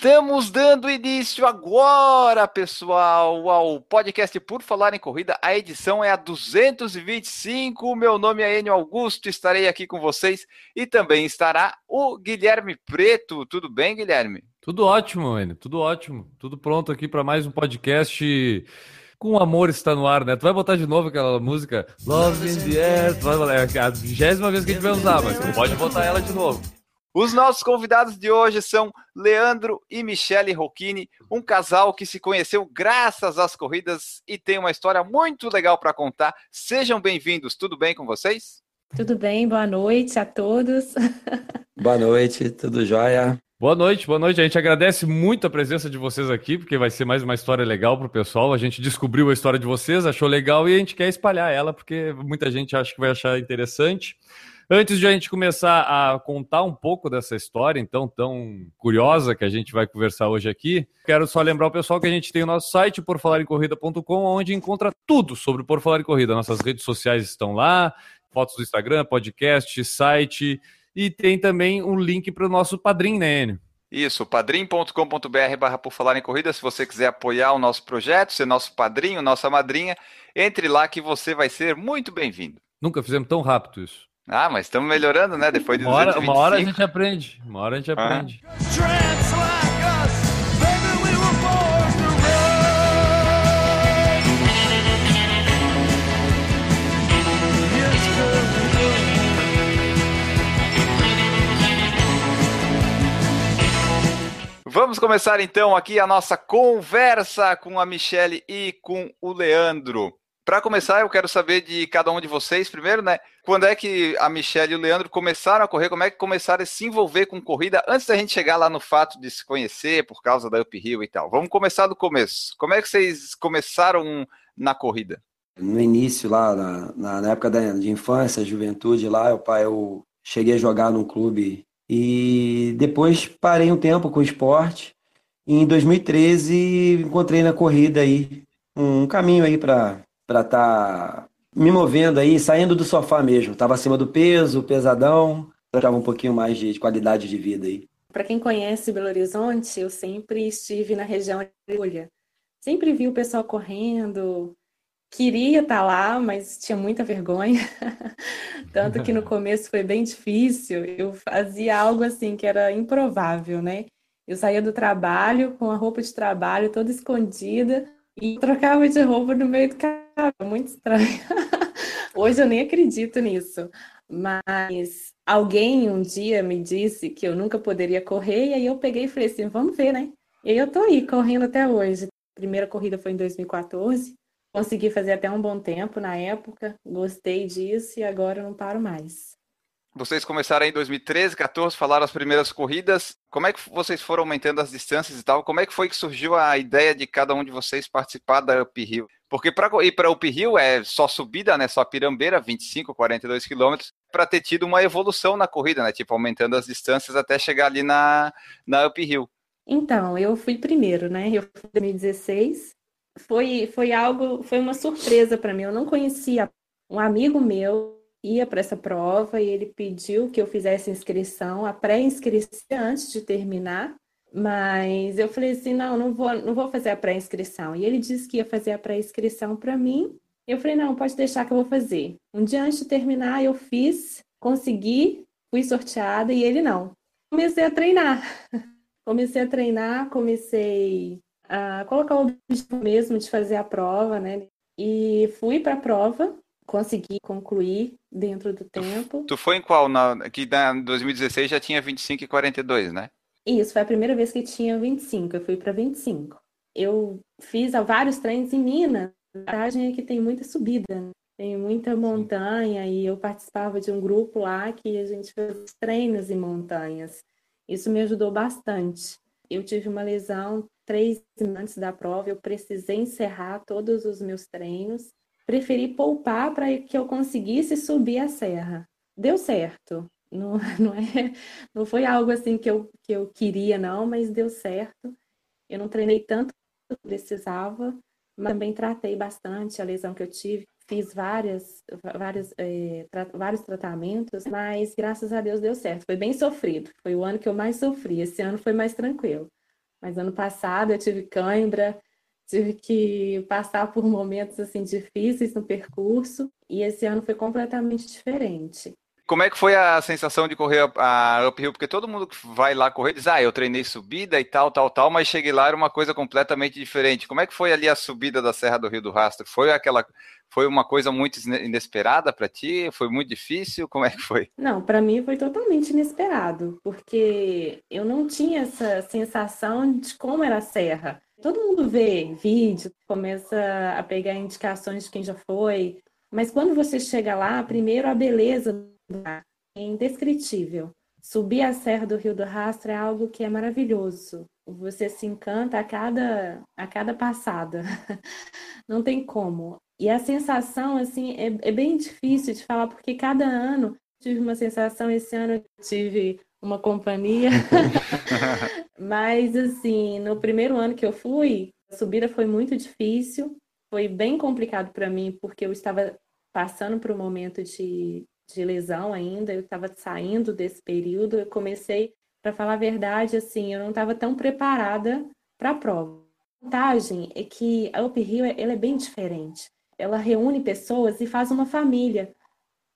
Estamos dando início agora, pessoal, ao podcast Por Falar em Corrida. A edição é a 225. Meu nome é Enio Augusto, estarei aqui com vocês e também estará o Guilherme Preto. Tudo bem, Guilherme? Tudo ótimo, Enio, tudo ótimo. Tudo pronto aqui para mais um podcast com amor está no ar, né? Tu vai botar de novo aquela música Love in the Air, tu vai é a vigésima vez que a gente vai usar, mas tu pode botar ela de novo. Os nossos convidados de hoje são Leandro e Michele Rocchini, um casal que se conheceu graças às corridas e tem uma história muito legal para contar. Sejam bem-vindos, tudo bem com vocês? Tudo bem, boa noite a todos. Boa noite, tudo jóia? Boa noite, boa noite. A gente agradece muito a presença de vocês aqui, porque vai ser mais uma história legal para o pessoal. A gente descobriu a história de vocês, achou legal e a gente quer espalhar ela, porque muita gente acha que vai achar interessante. Antes de a gente começar a contar um pouco dessa história, então, tão curiosa que a gente vai conversar hoje aqui, quero só lembrar o pessoal que a gente tem o nosso site, porfalarencorrida.com, onde encontra tudo sobre o Por Falar em Corrida. Nossas redes sociais estão lá, fotos do Instagram, podcast, site, e tem também um link para o nosso padrinho, né, Enio? Isso, padrim.com.br barra por falar em corrida, se você quiser apoiar o nosso projeto, ser nosso padrinho, nossa madrinha, entre lá que você vai ser muito bem-vindo. Nunca fizemos tão rápido isso. Ah, mas estamos melhorando, né? Depois de Uma hora, 225. uma hora a gente aprende. Uma hora a gente aprende. Run. Yes, girl, Vamos começar então aqui a nossa conversa com a Michele e com o Leandro. Para começar, eu quero saber de cada um de vocês, primeiro, né? Quando é que a Michele e o Leandro começaram a correr? Como é que começaram a se envolver com corrida antes da gente chegar lá no fato de se conhecer por causa da Uphill e tal? Vamos começar do começo. Como é que vocês começaram na corrida? No início, lá na, na, na época da, de infância, juventude, lá, pai, eu cheguei a jogar num clube e depois parei um tempo com o esporte. E em 2013 encontrei na corrida aí um caminho aí para para estar me movendo aí, saindo do sofá mesmo. Tava acima do peso, pesadão, tava um pouquinho mais de, de qualidade de vida aí. Para quem conhece Belo Horizonte, eu sempre estive na região de Folha. Sempre vi o pessoal correndo, queria estar lá, mas tinha muita vergonha. Tanto que no começo foi bem difícil. Eu fazia algo assim que era improvável, né? Eu saía do trabalho com a roupa de trabalho toda escondida e trocava de roupa no meio do carro. Muito estranho. Hoje eu nem acredito nisso. Mas alguém um dia me disse que eu nunca poderia correr, e aí eu peguei e falei assim: vamos ver, né? E aí eu tô aí correndo até hoje. A primeira corrida foi em 2014. Consegui fazer até um bom tempo na época, gostei disso e agora eu não paro mais. Vocês começaram em 2013, 14, falaram as primeiras corridas. Como é que vocês foram aumentando as distâncias e tal? Como é que foi que surgiu a ideia de cada um de vocês participar da Uphill? Porque para ir para Uphill é só subida, né? Só pirambeira, 25, 42 quilômetros, para ter tido uma evolução na corrida, né? Tipo, aumentando as distâncias até chegar ali na, na Uphill. Então, eu fui primeiro, né? Eu fui em 2016. Foi, foi algo, foi uma surpresa para mim. Eu não conhecia. Um amigo meu ia para essa prova e ele pediu que eu fizesse inscrição, a pré-inscrição antes de terminar. Mas eu falei assim, não, não vou, não vou fazer a pré-inscrição. E ele disse que ia fazer a pré-inscrição para mim. Eu falei, não, pode deixar que eu vou fazer. Um dia antes de terminar, eu fiz, consegui, fui sorteada e ele não. Comecei a treinar. Comecei a treinar, comecei a colocar o objetivo mesmo de fazer a prova, né? E fui para a prova, consegui concluir dentro do tempo. Tu foi em qual? Na, que na 2016 já tinha 25 e 42, né? Isso, foi a primeira vez que tinha 25, eu fui para 25. Eu fiz vários treinos em Minas, a vantagem é que tem muita subida, né? tem muita montanha, e eu participava de um grupo lá que a gente fez treinos em montanhas. Isso me ajudou bastante. Eu tive uma lesão três antes da prova, eu precisei encerrar todos os meus treinos, preferi poupar para que eu conseguisse subir a serra. deu certo. Não, não, é, não foi algo assim que eu, que eu queria, não, mas deu certo. Eu não treinei tanto quanto precisava, mas também tratei bastante a lesão que eu tive. Fiz várias, várias, é, tra vários tratamentos, mas graças a Deus deu certo. Foi bem sofrido. Foi o ano que eu mais sofri. Esse ano foi mais tranquilo. Mas ano passado eu tive cãibra, tive que passar por momentos assim difíceis no percurso e esse ano foi completamente diferente. Como é que foi a sensação de correr a, uphill? Porque todo mundo que vai lá correr diz, ah, eu treinei subida e tal, tal, tal, mas cheguei lá era uma coisa completamente diferente. Como é que foi ali a subida da Serra do Rio do Rastro? Foi aquela, foi uma coisa muito inesperada para ti? Foi muito difícil? Como é que foi? Não, para mim foi totalmente inesperado, porque eu não tinha essa sensação de como era a serra. Todo mundo vê vídeo, começa a pegar indicações de quem já foi, mas quando você chega lá, primeiro a beleza é indescritível. Subir a Serra do Rio do Rastro é algo que é maravilhoso. Você se encanta a cada, a cada passada. Não tem como. E a sensação, assim, é, é bem difícil de falar, porque cada ano tive uma sensação. Esse ano eu tive uma companhia. Mas, assim, no primeiro ano que eu fui, a subida foi muito difícil. Foi bem complicado para mim, porque eu estava passando por um momento de de lesão ainda, eu estava saindo desse período, eu comecei, para falar a verdade, assim, eu não estava tão preparada para a prova. A vantagem é que a Uphill ela é bem diferente. Ela reúne pessoas e faz uma família.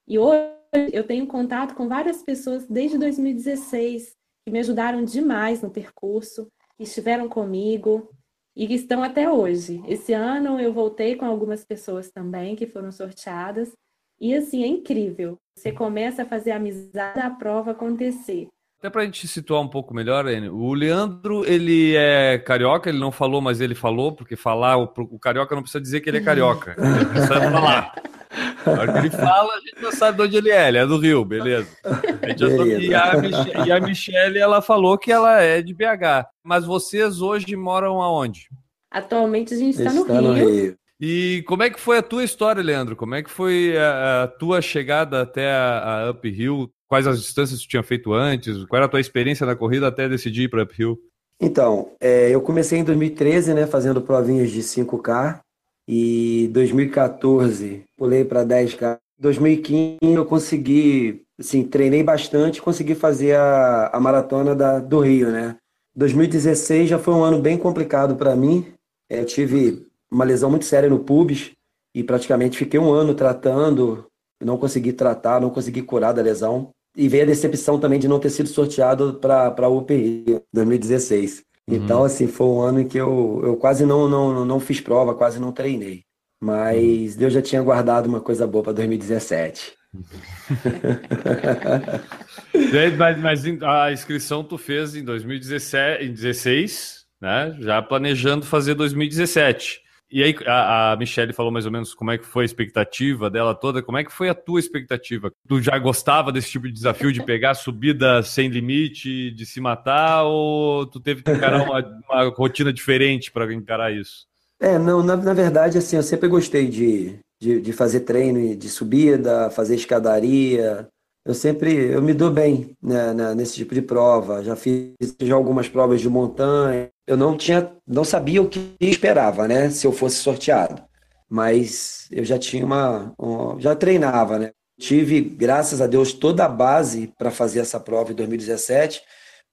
E hoje eu tenho contato com várias pessoas desde 2016 que me ajudaram demais no percurso, que estiveram comigo e que estão até hoje. Esse ano eu voltei com algumas pessoas também que foram sorteadas e assim, é incrível. Você começa a fazer a amizade a prova acontecer. Até para a gente situar um pouco melhor, o Leandro, ele é carioca, ele não falou, mas ele falou, porque falar, o, o carioca não precisa dizer que ele é carioca, ele precisa falar. Na hora que ele fala, a gente já sabe de onde ele é, ele é do Rio, beleza. A beleza. E, a Michelle, e a Michelle, ela falou que ela é de BH. Mas vocês hoje moram aonde? Atualmente a gente está no, no Rio. E como é que foi a tua história, Leandro? Como é que foi a, a tua chegada até a, a Uphill? Quais as distâncias tu tinha feito antes? Qual era a tua experiência na corrida até decidir ir para Uphill? Então, é, eu comecei em 2013, né, fazendo provinhas de 5K. E 2014 pulei para 10K. 2015 eu consegui, assim, treinei bastante, consegui fazer a, a maratona da, do Rio, né? 2016 já foi um ano bem complicado para mim. É, eu tive uma lesão muito séria no pubis e praticamente fiquei um ano tratando, não consegui tratar, não consegui curar da lesão. E veio a decepção também de não ter sido sorteado para a UPI 2016. Uhum. Então, assim, foi um ano em que eu, eu quase não, não, não fiz prova, quase não treinei. Mas uhum. Deus já tinha guardado uma coisa boa para 2017. mas, mas a inscrição tu fez em 2016, né? Já planejando fazer 2017. E aí, a, a Michelle falou mais ou menos como é que foi a expectativa dela toda. Como é que foi a tua expectativa? Tu já gostava desse tipo de desafio de pegar subida sem limite, de se matar, ou tu teve que encarar uma, uma rotina diferente para encarar isso? É, não, na, na verdade, assim, eu sempre gostei de, de, de fazer treino de subida, fazer escadaria, eu sempre eu me dou bem né, nesse tipo de prova. Já fiz já algumas provas de montanha. Eu não tinha, não sabia o que esperava, né? Se eu fosse sorteado. Mas eu já tinha uma, uma já treinava, né? Tive, graças a Deus, toda a base para fazer essa prova em 2017,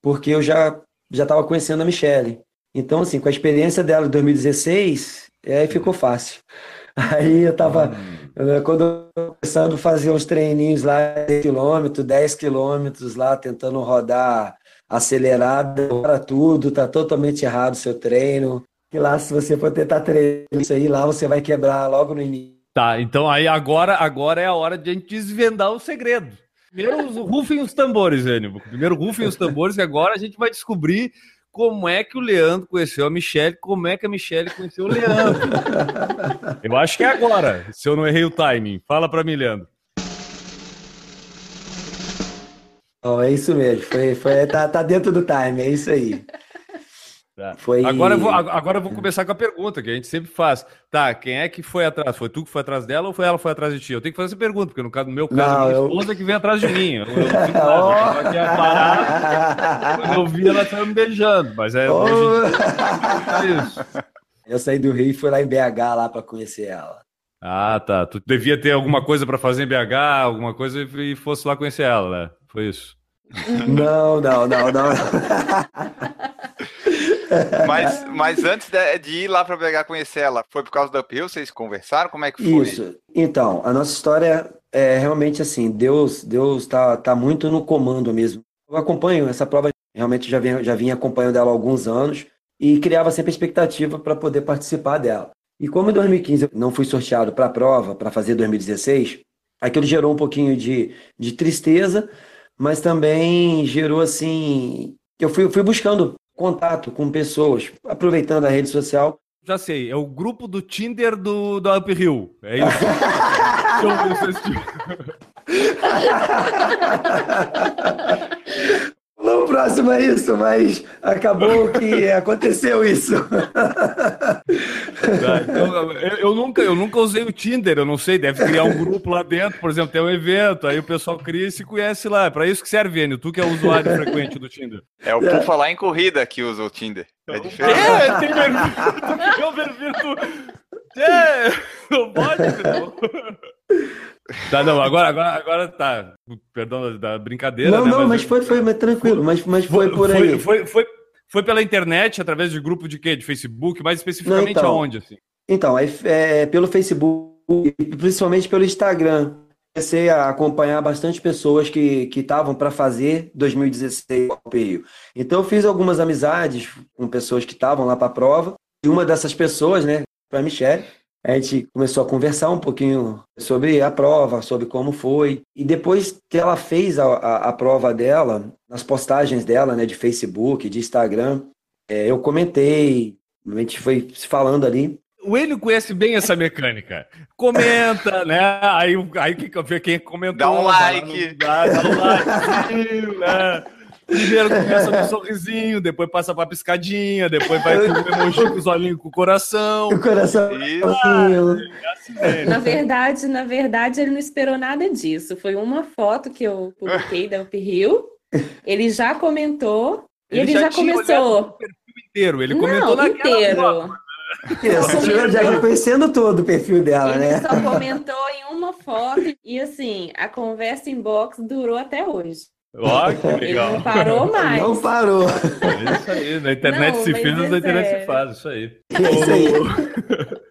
porque eu já já estava conhecendo a Michelle. Então, assim, com a experiência dela em 2016, aí ficou fácil. Aí eu tava, hum. quando eu começando a fazer uns treininhos lá, 10 km, 10 quilômetros lá, tentando rodar acelerado para tudo, tá totalmente errado o seu treino. E lá, se você for tentar treinar isso aí, lá você vai quebrar logo no início. Tá, então aí agora, agora é a hora de a gente desvendar o segredo. Primeiro rufem os tambores, Enio. Primeiro rufem os tambores, que agora a gente vai descobrir como é que o Leandro conheceu a Michelle, como é que a Michelle conheceu o Leandro. eu acho que é agora, se eu não errei o timing. Fala para mim, Leandro. Oh, é isso mesmo, foi, foi, tá, tá dentro do time, é isso aí. Tá. Foi- Agora, eu vou, agora eu vou começar com a pergunta que a gente sempre faz. Tá, quem é que foi atrás? Foi tu que foi atrás dela ou foi ela que foi atrás de ti? Eu tenho que fazer essa pergunta, porque no, caso, no meu caso, Não, minha eu- esposa que vem atrás de mim. Eu, eu, nada, eu parar, quando eu vi ela me beijando, mas é, é isso. Eu saí do Rio e fui lá em BH lá para conhecer ela. Ah, tá. Tu devia ter alguma coisa pra fazer em BH, alguma coisa e fosse lá conhecer ela, né? Foi isso. Não, não, não, não. Mas, mas antes de, de ir lá para BH conhecer ela, foi por causa da Uphill? Vocês conversaram? Como é que foi? Isso. Então, a nossa história é realmente assim, Deus, Deus tá, tá muito no comando mesmo. Eu acompanho essa prova, realmente já vinha, já vinha acompanhando ela há alguns anos e criava sempre expectativa para poder participar dela. E como em 2015 eu não fui sorteado para a prova, para fazer 2016, aquilo gerou um pouquinho de, de tristeza, mas também gerou assim. Eu fui, fui buscando contato com pessoas, aproveitando a rede social Já sei, é o grupo do Tinder do, do Up Hill. É isso. No próximo é isso, mas acabou que aconteceu isso. Tá, então, eu, eu nunca, eu nunca usei o Tinder, eu não sei, deve criar um grupo lá dentro, por exemplo, tem um evento, aí o pessoal cria e se conhece lá. É para isso que serve, Enio, tu que é usuário frequente do Tinder. É o por falar em corrida que usa o Tinder. É É, diferente. tem perfil, o perfil. É, não pode, não. Tá, não, agora, agora, agora tá. Perdão da, brincadeira. Não, né, não, mas foi, foi mas tranquilo, mas, mas foi por foi, aí. Foi, foi, foi pela internet, através de grupo de quê? De Facebook, mais especificamente Não, então. aonde, assim? Então, aí, é, pelo Facebook e principalmente pelo Instagram, comecei a acompanhar bastante pessoas que que estavam para fazer 2016 Copa Rio. Então, eu fiz algumas amizades com pessoas que estavam lá para a prova. E uma dessas pessoas, né, foi a Michelle. A gente começou a conversar um pouquinho sobre a prova, sobre como foi. E depois que ela fez a, a, a prova dela, nas postagens dela, né, de Facebook, de Instagram, é, eu comentei, a gente foi se falando ali. O Enio conhece bem essa mecânica. Comenta, né? Aí, aí quem, vê quem comentou. Dá um like. Dá, dá um like. né? Primeiro começa com um sorrisinho, depois passa pra piscadinha, depois vai com o emoji com os olhinhos com o coração. O coração. Isso. Assim, né? Na verdade, na verdade, ele não esperou nada disso. Foi uma foto que eu publiquei da Up Hill. Ele já comentou e ele, já, olhado começou. o perfil inteiro. Ele comentou Não, inteiro. foto. Isso, eu já conhecendo todo o perfil dela, Ele né? só comentou em uma foto e assim, a conversa inbox durou até hoje. Ó, que Ele legal. não parou mais. Não parou. É isso aí. Na internet Não, se fez, é na internet se sério. faz. Isso aí. É isso aí.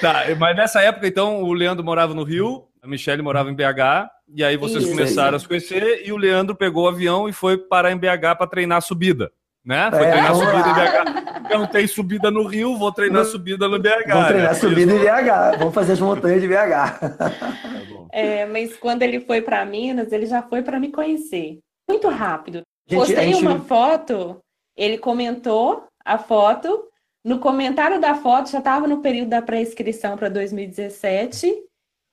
Tá, mas nessa época, então, o Leandro morava no Rio, a Michelle morava em BH, e aí vocês Isso. começaram a se conhecer, e o Leandro pegou o avião e foi parar em BH para treinar a subida. Né? Foi É, treinar subida lá. em BH. Eu não tenho subida no Rio, vou treinar subida no BH. Vamos treinar né? subida em BH. Vamos fazer as montanhas de BH. Tá bom. É, mas quando ele foi para Minas, ele já foi para me conhecer. Muito rápido. Gente, Postei gente- uma foto, ele comentou a foto. No comentário da foto, já estava no período da pré-inscrição para 2017.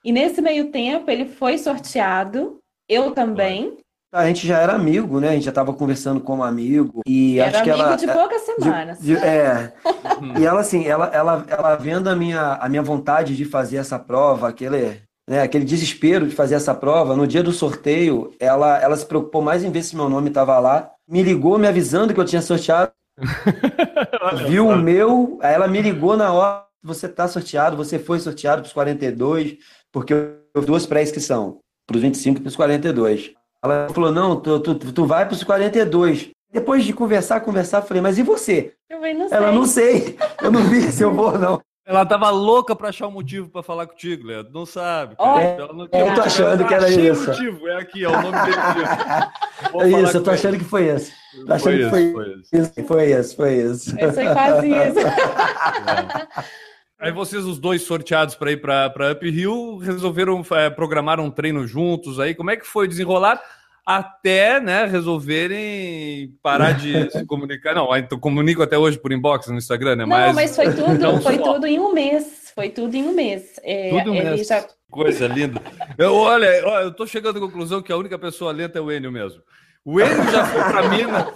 E nesse meio tempo, ele foi sorteado. Eu também. A gente já era amigo, né? A gente já estava conversando como amigo. E Era acho que amigo ela. de poucas de- semanas. de- é. E ela, assim, ela, ela, ela vendo a minha, a minha vontade de fazer essa prova, aquele, né, aquele desespero de fazer essa prova, no dia do sorteio, ela, ela se preocupou mais em ver se meu nome estava lá. Me ligou me avisando que eu tinha sorteado. Viu o meu, aí ela me ligou na hora, você tá sorteado, você foi sorteado para os 42, porque eu duas pré-inscrição, para os 25 e para os 42. Ela falou, não, tu, tu, tu vai para os 42. Depois de conversar, conversar, falei, mas e você? Eu falei, não sei. Ela, não sei, eu não vi se eu vou ou não. Ela tava louca pra achar um motivo pra falar contigo, Leandro. Não sabe. Ó, Ela não eu tô achando que era isso. motivo. É aqui, é o nome dele. É isso, eu tô ele. achando que foi esse. Tô achando Foi que isso, foi foi isso. isso. Foi isso, foi isso. Eu sei quase isso. Aí vocês, os dois sorteados para ir para Up Hill, resolveram é, programar um treino juntos aí. Como é que foi desenrolar? Até, né, resolverem parar de se comunicar. Não, então comunico até hoje por inbox no Instagram, né? Não, mas foi tudo, Não foi só. tudo em um mês. Foi tudo em um mês. É, Tudo ele mesmo. já Coisa linda. Eu, olha, olha, eu tô chegando à conclusão que a única pessoa lenta é o Enio mesmo. O Enio já foi para Minas.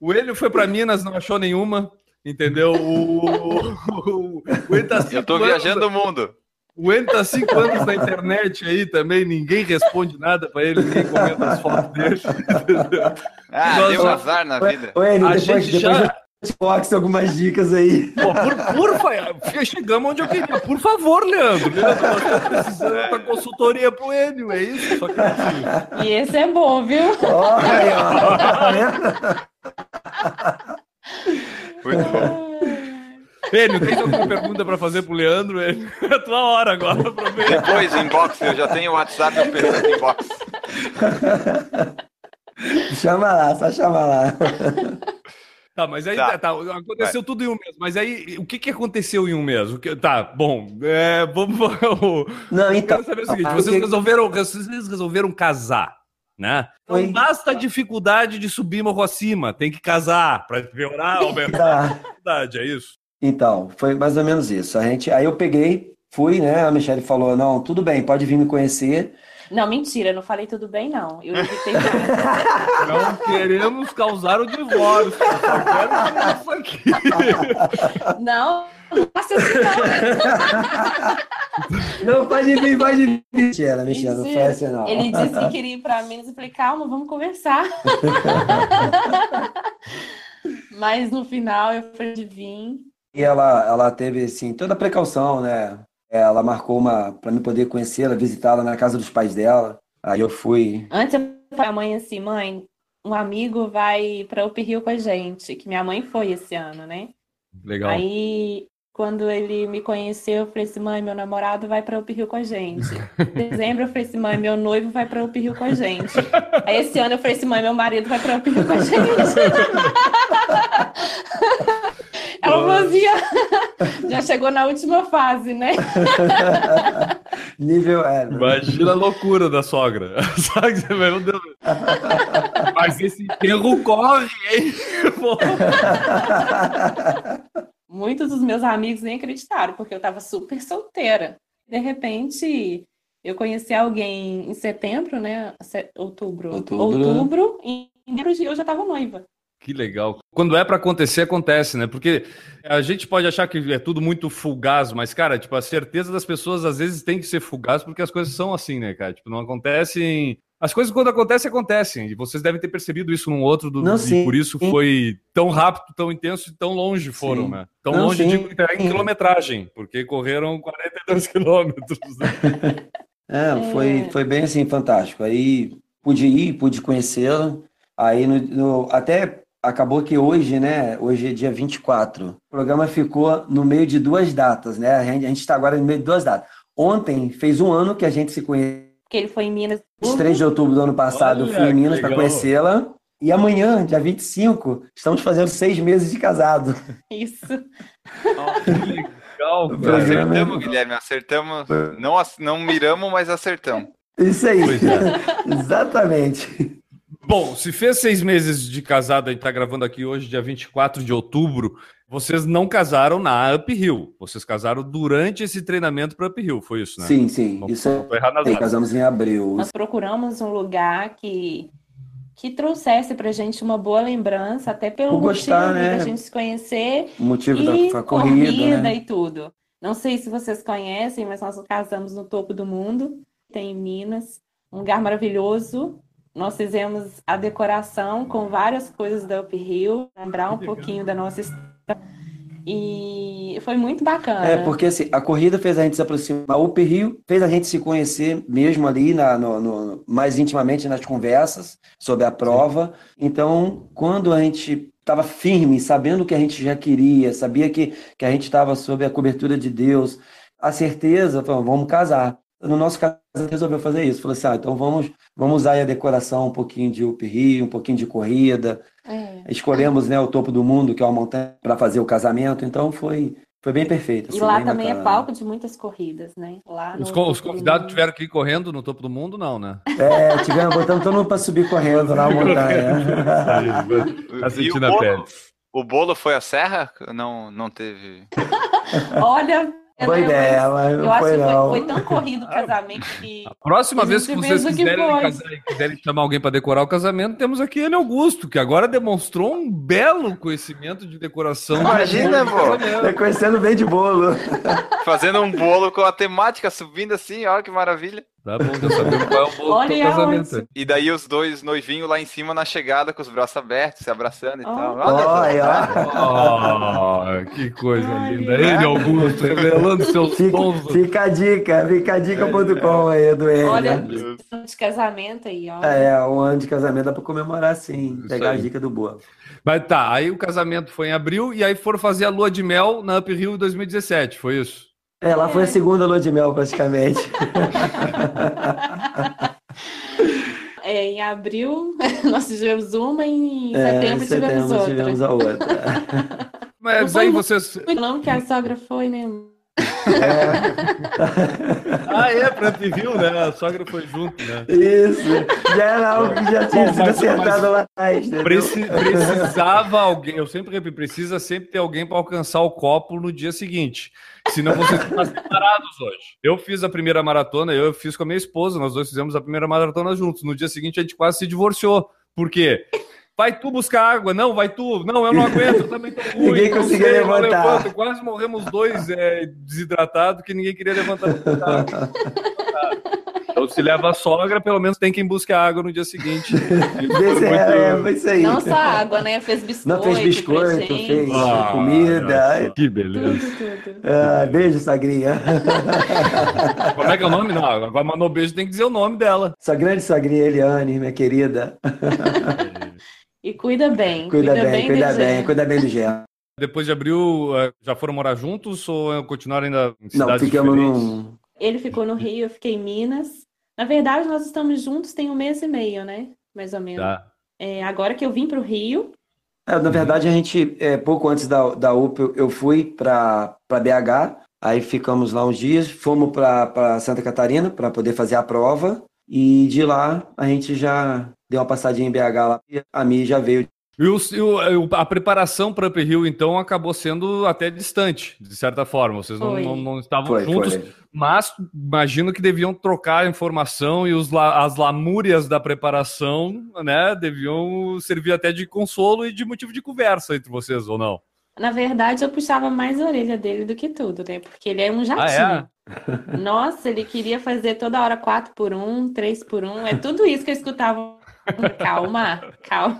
O Enio foi para Minas, não achou nenhuma, entendeu? O, o, o, o tá Eu tô viajando o mundo. O Enio tá cinco anos na internet aí também, ninguém responde nada para ele, ninguém comenta as fotos dele. Ah, Nós- deu azar na vida. Ô, Enio, A depois, gente depois já- boxe algumas dicas aí. Pô, por, por chegamos onde eu queria. Por favor, Leandro. Leandro, nós estamos precisando da consultoria pro Enio, é isso? Só que assim, E esse é bom, viu? Olha, ó, tá vendo? Muito bom. Enio, tem alguma pergunta para fazer pro Leandro? É a tua hora agora. Aproveita. Depois, inbox, eu já tenho o WhatsApp, eu pergunto inbox. Chama lá, só chama lá. Tá, mas aí Tá. tá, aconteceu tudo em um mês. Mas aí, o que, que aconteceu em um mês? O que, tá, bom, é, vamos. Não, Eu então. quero saber o seguinte: ah, vocês resolveram, vocês resolveram casar, né? Não Foi. basta a dificuldade de subir morro acima, tem que casar para piorar, aumentar Tá. a dificuldade, é isso? Então, foi mais ou menos isso. A gente, aí eu peguei, fui, né? A Michelle falou: não, tudo bem, pode vir me conhecer. Não, mentira, eu não falei tudo bem, não. Eu evitei. Não queremos causar o divórcio, só quero isso aqui. Não, não não. Não, pode vir, pode vir. Michelle, Michelle, não foi assim, não. Ele disse que queria ir para Minas. Eu falei, calma, vamos conversar. Mas no final eu falei de vir. E ela, ela teve, assim, toda a precaução, né? Ela marcou uma, para me poder conhecê-la, visitá-la na casa dos pais dela. Aí eu fui. Antes eu falei pra mãe assim, mãe, um amigo vai para Up Rio com a gente, que minha mãe foi esse ano, né? Legal. Aí, quando ele me conheceu, eu falei assim, mãe, meu namorado vai para Up Rio com a gente. Em dezembro, eu falei assim, mãe, meu noivo vai para Up Rio com a gente. Aí, esse ano, eu falei assim, mãe, meu marido vai para Up Rio com a gente. Ela falou assim, já chegou na última fase, né? Nível. É, Imagina a loucura da sogra. Sabe? Você vai, Meu Deus. Mas esse enterro corre, hein? Muitos dos meus amigos nem acreditaram, porque eu estava super solteira. De repente, eu conheci alguém em setembro, né? Outubro. Outubro. Outubro, e em eu já estava noiva. Que legal. Quando é pra acontecer, acontece, né? Porque a gente pode achar que é tudo muito fugaz, mas, cara, tipo, a certeza das pessoas às vezes tem que ser fugaz porque as coisas são assim, né, cara? Tipo, não acontecem. As coisas, quando acontecem, acontecem. E vocês devem ter percebido isso num outro, do, Não, e sim. por isso foi tão rápido, tão intenso e tão longe foram, Sim. né? Tão Não, longe, sim, digo, até em sim. quilometragem, porque correram 42 quilômetros. né? É, foi, foi bem assim, fantástico. Aí pude ir, pude conhecê-la. Aí no, no- até acabou que hoje, né? Hoje é dia 24. O programa ficou no meio de duas datas, né? A gente, está agora no meio de duas datas. Ontem fez um ano que a gente se conhece, Porque ele foi em Minas. 3 de outubro do ano passado, eu Olha, fui em que Minas para conhecê-la. E amanhã, dia 25, estamos fazendo seis meses de casado. Isso. que legal, cara. Programa. Acertamos, Guilherme, acertamos. Não, não miramos, mas acertamos. Isso aí. Pois é. Exatamente. Bom, se fez seis meses de casado, a gente tá gravando aqui hoje, dia 24 de outubro, vocês não casaram na Up Hill. Vocês casaram durante esse treinamento para Up Hill, foi isso, né? Sim, sim. Não, Isso não tô errado nas é. datas. Casamos em abril. Nós procuramos um lugar que, que trouxesse pra gente uma boa lembrança, até pelo Por gostar, motivo né? da gente se conhecer O motivo da e foi a corrida, né? e tudo. Não sei se vocês conhecem, mas nós casamos no topo do mundo, tem em Minas, um lugar maravilhoso. Nós fizemos a decoração com várias coisas da Up Hill, lembrar um pouquinho da nossa história. E foi muito bacana. É, porque assim, a corrida fez a gente se aproximar, o Rio fez a gente se conhecer mesmo ali, na, no, no- mais intimamente nas conversas sobre a prova. Então, quando a gente estava firme, sabendo o que a gente já queria, sabia que, que a gente estava sob a cobertura de Deus, a certeza, falou, vamos casar. No nosso caso, a gente resolveu fazer isso. Falou assim, ah, então vamos, vamos usar aí a decoração, um pouquinho de Up Rio, um pouquinho de corrida, É. Escolhemos, né, o topo do mundo, que é uma montanha, para fazer o casamento, então foi, foi bem perfeito. E assim, lá bem também é bacana. palco de muitas corridas, né? Lá no Os, co- os convidados tiveram que ir correndo no topo do mundo, não, né? É, tivemos, botamos todo mundo para subir correndo lá a montanha. Tá E sentindo o a bolo, pele. o bolo foi a serra? Não, não teve. Olha, Foi dela, Eu não acho foi que foi, não. foi tão corrido o casamento que. A próxima vez que vocês que quiserem, pôde. casar quiserem chamar alguém para decorar o casamento, temos aqui ele Augusto, que agora demonstrou um belo conhecimento de decoração. Imagina, pô. Tá conhecendo bem de bolo. Fazendo um bolo com a temática subindo assim, ó, que maravilha. Tá bom, já sabemos qual é o bolo do casamento. aonde. E daí os dois noivinhos lá em cima na chegada, com os braços abertos, se abraçando e Ó. tal. Olha. Oh, que coisa Olha. linda. Ele, Augusto, revelando seus Fica, tons. fica a dica, fica a dica.com aí do ele. Olha, Deus. de casamento aí, ó. É, um ano de casamento dá pra comemorar sim. Isso Pegar aí. a dica do bolo. Mas tá, aí o casamento foi em abril e aí foram fazer a lua de mel na Up em 2017, foi isso? É, lá foi a segunda lua de mel, praticamente. É, em abril nós tivemos uma, em É, setembro, em tivemos setembro outra. tivemos a outra. Mas Não aí vocês. Não, que a sogra foi, né? Ah, é, pra Up Hill, né? A sogra foi junto, né? Isso, já era algo que já tinha Bom, sido mas- acertado lá atrás. Preci- precisava alguém, eu sempre repito, precisa sempre ter alguém para alcançar o copo no dia seguinte. Senão vocês ficam separados hoje. Eu fiz a primeira maratona, eu fiz com a minha esposa, nós dois fizemos a primeira maratona juntos. No dia seguinte a gente quase se divorciou. Por quê? Vai tu buscar água, não, vai tu, não, eu não aguento, eu também tô ruim. Ninguém conseguia levantar. levanto. Quase morremos dois é, desidratados que ninguém queria levantar. Então, se leva a sogra, pelo menos tem quem busque água no dia seguinte. Isso foi Desse, é, foi isso aí. Não só água, né? Fez biscoito. Não fez biscoito, fez Ah, comida. Que beleza. Tudo, tudo. Ah, beijo, sogrinha. Como é que é o nome? Não, agora mandou beijo, tem que dizer o nome dela. Sua grande sogrinha Eliane, minha querida. E cuida bem. Cuida bem, cuida desse bem, jeito. cuida bem do Gé. Depois de abril, eh, já foram morar juntos ou continuaram ainda em Não, cidades ficamos diferentes? num. Ele ficou no Rio, eu fiquei em Minas. Na verdade, nós estamos juntos tem um mês e meio, né? Mais ou menos. Tá. É, agora que eu vim para o Rio, É, na verdade, a gente, é, pouco antes da, da UP, eu, eu fui para BH, aí ficamos lá uns dias, fomos para Santa Catarina para poder fazer a prova, e de lá a gente já deu uma passadinha em BH lá, e a Mi já veio. E, o- o- a preparação para Up Hill, então, acabou sendo até distante, de certa forma. Vocês não, não, não estavam Foi, juntos, foi. mas imagino que deviam trocar informação e os, as lamúrias da preparação, né, deviam servir até de consolo e de motivo de conversa entre vocês, ou não? na verdade, eu puxava mais a orelha dele do que tudo, né? Porque ele é um Ah, jatinho. Nossa, ele queria fazer toda hora 4 por 1, 3 por 1. É tudo isso que eu escutava. Calma, calma.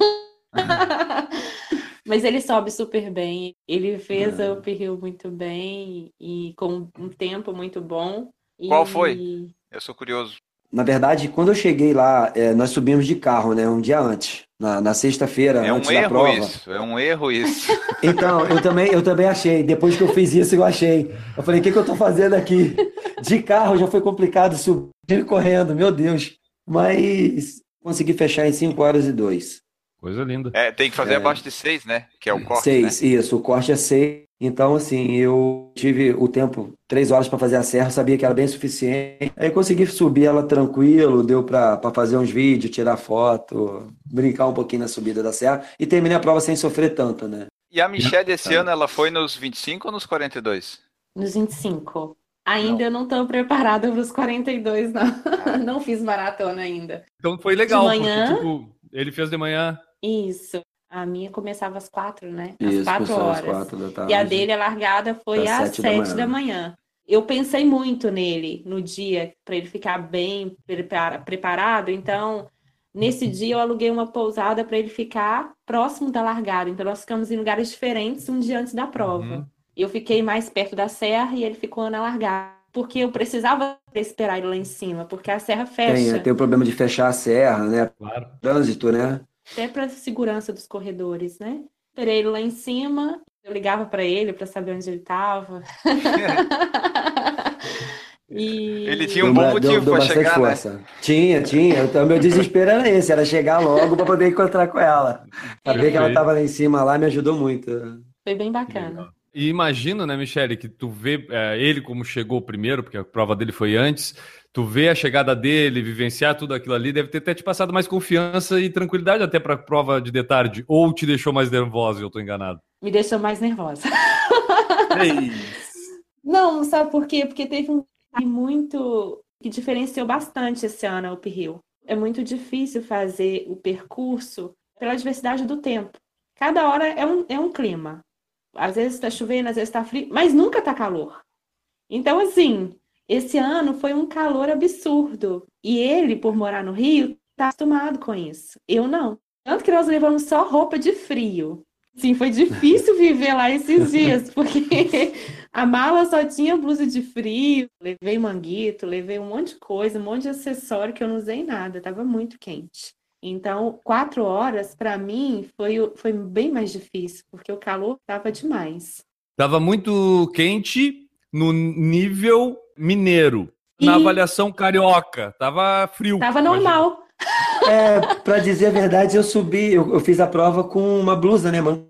Mas ele sobe super bem. Ele fez É. a uphill muito bem e com um tempo muito bom. E- Qual foi? Eu sou curioso. Na verdade, quando eu cheguei lá, é, nós subimos de carro, né, um dia antes, na, na sexta-feira, É um antes da erro prova. isso. É um erro isso. Então, eu também, eu também achei. Depois que eu fiz isso, eu achei. Eu falei, o que, que eu tô fazendo aqui? De carro já foi complicado subir e correndo, meu Deus. Mas consegui fechar em 5 horas e 2. Coisa linda. É, tem que fazer É. abaixo de seis, né? Que é o corte, né? 6, isso. O corte é 6. Então, assim, eu tive o tempo, 3 horas para fazer a serra, sabia que era bem suficiente. Aí consegui subir ela tranquilo, deu para fazer uns vídeos, tirar foto, brincar um pouquinho na subida da serra e terminei a prova sem sofrer tanto, né? E a Michelle esse ano, ela foi nos 25 ou nos 42? Nos 25. Ainda eu não estou preparada para os 42, não. Não fiz maratona ainda. Então foi legal, De manhã? porque, tipo, ele fez de manhã. Isso. A minha começava às quatro, né? Às Isso, quatro pessoal, às horas. quatro da tarde. E a dele, a largada, foi Às às sete da sete manhã. da manhã. Eu pensei muito nele no dia, para ele ficar bem prepara- preparado. Então, nesse dia, eu aluguei uma pousada para ele ficar próximo da largada. Então, nós ficamos em lugares diferentes um dia antes da prova. Uhum. Eu fiquei mais perto da serra e ele ficou na largada. Porque eu precisava esperar ele lá em cima, porque a serra Tem, fecha. é, tem o problema de fechar a serra, né? Claro. Trânsito, né? Até para segurança dos corredores, né? Esperei ele lá em cima, eu ligava para ele para saber onde ele estava. e Ele tinha um Deu bom motivo bastante chegar, né? força. Tinha, tinha. Então, meu desespero era esse, era chegar logo para poder encontrar com ela. Para ver que ela estava lá em cima lá, me ajudou muito. foi bem bacana. E imagina, né, Michele, que tu vê é, ele como chegou primeiro, porque a prova dele foi antes, tu vê a chegada dele, vivenciar tudo aquilo ali, deve ter até te passado mais confiança e tranquilidade até para a prova de de tarde, ou te deixou mais nervosa, eu tô enganado. Me deixou mais nervosa. Não, sabe por quê? Porque teve um muito que diferenciou bastante esse ano a Up Hill. É muito difícil fazer o percurso pela diversidade do tempo. Cada hora é um, é um clima. Às vezes está chovendo, às vezes está frio, mas nunca está calor. Então, assim, esse ano foi um calor absurdo. E ele, por morar no Rio, está acostumado com isso. Eu não. Tanto que nós levamos só roupa de frio. Sim, foi difícil viver lá esses dias, porque a mala só tinha blusa de frio, levei manguito, levei um monte de coisa, um monte de acessório que eu não usei nada, estava muito quente. Então, quatro horas, para mim, foi, foi bem mais difícil, porque o calor estava demais. Tava muito quente no nível mineiro. Na E- avaliação carioca, tava frio. Tava normal. É, pra dizer a verdade, eu subi, eu, eu fiz a prova com uma blusa, né, mano?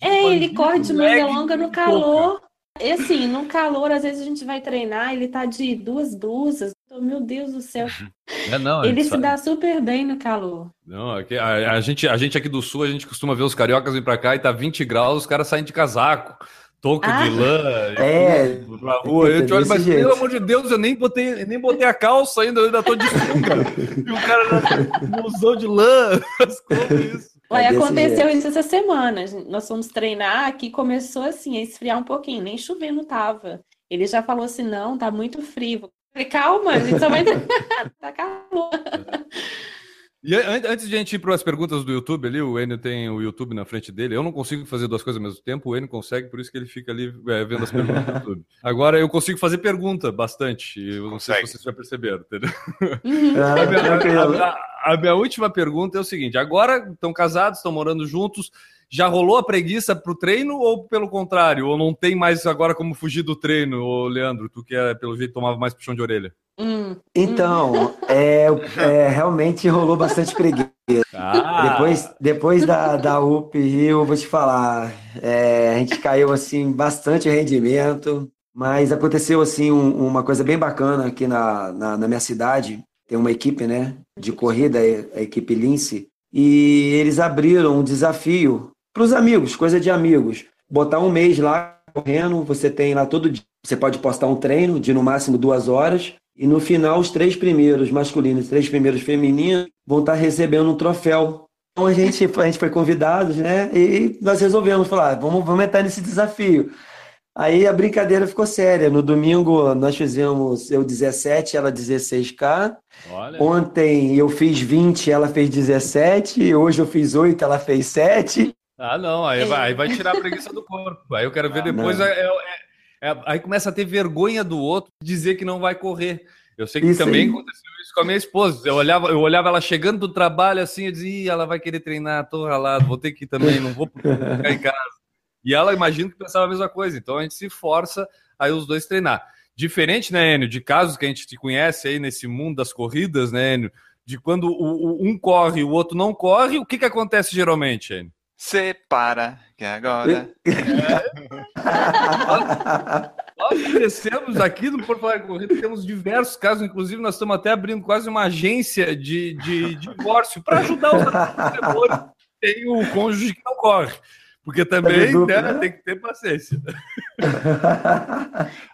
É, ele corre de manga longa no e calor. E assim, no calor, às vezes a gente vai treinar, ele tá de duas blusas. Meu Deus do céu. É, não, Ele se dá super bem no calor. Não, aqui- a, a gente, a gente aqui do sul, a gente costuma ver os cariocas vir pra cá e tá 20 graus, os caras saem de casaco, touca Ah. de lã, É, pra rua. Eu te olho, mas jeito. pelo amor de Deus, eu nem botei, nem botei a calça ainda, eu ainda tô de sunga. e o cara usou de lã, como isso? Aí É aconteceu jeito. isso essa semana. Nós fomos treinar, aqui começou assim a esfriar um pouquinho, nem chovendo tava. Ele já falou assim: não, tá muito frio. Eu falei, calma, a gente só vai treinar, tá calor. E an- antes de a gente ir para as perguntas do YouTube ali, o Enio tem o YouTube na frente dele. Eu não consigo fazer duas coisas ao mesmo tempo, o Enio consegue, por isso que ele fica ali é, vendo as perguntas do YouTube. Agora eu consigo fazer pergunta bastante. e Eu não sei Consegue. se vocês já perceberam, entendeu? Uhum. Ah, A minha, tranquilo. a- a- a minha última pergunta é o seguinte: agora estão casados, estão morando juntos. Já rolou a preguiça pro treino ou pelo contrário? Ou não tem mais agora como fugir do treino, ô Leandro? Tu que é, pelo jeito tomava mais puxão de orelha. Hum. Então, é, é, realmente rolou bastante preguiça. Ah, Depois, depois da, da UP Rio, vou te falar, é, a gente caiu assim bastante rendimento, mas aconteceu assim um- uma coisa bem bacana aqui na, na, na minha cidade. Tem uma equipe, né, de corrida, a equipe Lince, e eles abriram um desafio para os amigos, coisa de amigos. Botar um mês lá correndo, você tem lá todo dia, você pode postar um treino de no máximo duas horas, e no final os três primeiros masculinos, os três primeiros femininos vão estar recebendo um troféu. Então a gente, a gente foi convidados, né? E nós resolvemos falar, vamos, vamos entrar nesse desafio. Aí a brincadeira ficou séria. No domingo nós fizemos eu 17, ela 16K. olha. Ontem eu fiz 20, ela fez 17. Hoje eu fiz 8, ela fez 7. Ah, não, aí vai, aí vai tirar a preguiça do corpo. Aí eu quero ver Ah, depois. não. é- é- aí começa a ter vergonha do outro dizer que não vai correr. Eu sei que Isso também aí. aconteceu isso com a minha esposa. Eu olhava, eu olhava ela chegando do trabalho assim, eu dizia, "Ih, ela vai querer treinar, tô ralado, vou ter que ir também, não vou ficar em casa. E ela, imagino que pensava a mesma coisa. Então a gente se força aí os dois treinar. Diferente, né, Enio, de casos que a gente te conhece aí nesse mundo das corridas, né, Enio? De quando o, o- um corre e o outro não corre, o que, que acontece geralmente, Enio? Separa, que agora. Nós crescemos aqui no Por Falar em Corrida, temos diversos casos, inclusive nós estamos até abrindo quase uma agência de, de divórcio para ajudar os que tem o cônjuge que não corre. Porque também dupla, né, né? tem que ter paciência.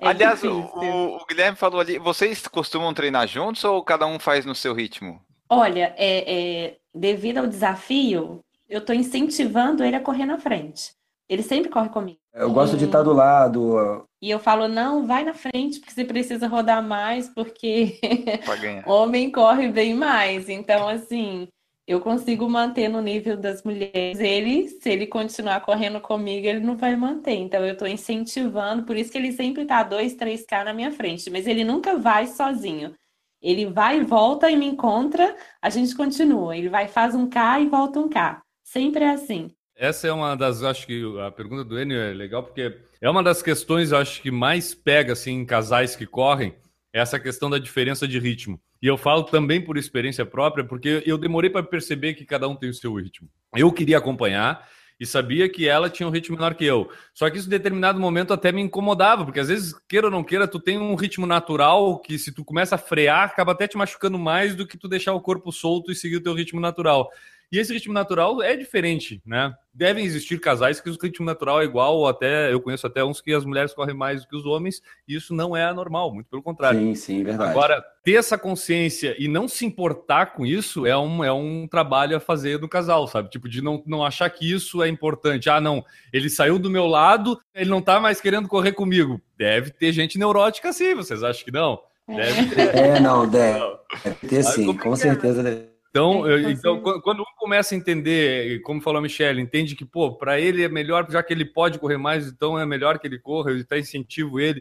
É Aliás, o- o Guilherme falou ali, vocês costumam treinar juntos ou cada um faz no seu ritmo? Olha, é, é, devido ao desafio, eu estou incentivando ele a correr na frente. Ele sempre corre comigo. Eu gosto de estar do lado. E eu falo, não, vai na frente, porque você precisa rodar mais, porque homem corre bem mais. Então, assim, eu consigo manter no nível das mulheres. Ele, se ele continuar correndo comigo, ele não vai manter. Então, eu estou incentivando, por isso que ele sempre está 2, 3K na minha frente. Mas ele nunca vai sozinho. Ele vai e volta e me encontra, a gente continua. Ele vai, faz um K e volta um K. Sempre é assim. Essa é uma das, acho que a pergunta do Enio é legal, porque é uma das questões, acho que mais pega assim, em casais que correm, é essa questão da diferença de ritmo. E eu falo também por experiência própria, porque eu demorei para perceber que cada um tem o seu ritmo. Eu queria acompanhar e sabia que ela tinha um ritmo menor que eu. Só que isso em determinado momento até me incomodava, porque às vezes, queira ou não queira, tu tem um ritmo natural que se tu começa a frear, acaba até te machucando mais do que tu deixar o corpo solto e seguir o teu ritmo natural. E esse ritmo natural é diferente, né? Devem existir casais que o ritmo natural é igual, ou até eu conheço até uns que as mulheres correm mais do que os homens, e isso não é anormal, muito pelo contrário. Sim, sim, verdade. Agora, ter essa consciência e não se importar com isso é um, é um trabalho a fazer no casal, sabe? Tipo, de não, não achar que isso é importante. Ah, não, ele saiu do meu lado, ele não tá mais querendo correr comigo. Deve ter gente neurótica assim, vocês acham que não? Deve ter. É, não, deve, deve ter sim, é com é? certeza deve. Então, É, eu- então quando um começa a entender, como falou a Michelle, entende que, pô, para ele é melhor, já que ele pode correr mais, então é melhor que ele corra, eu até incentivo ele.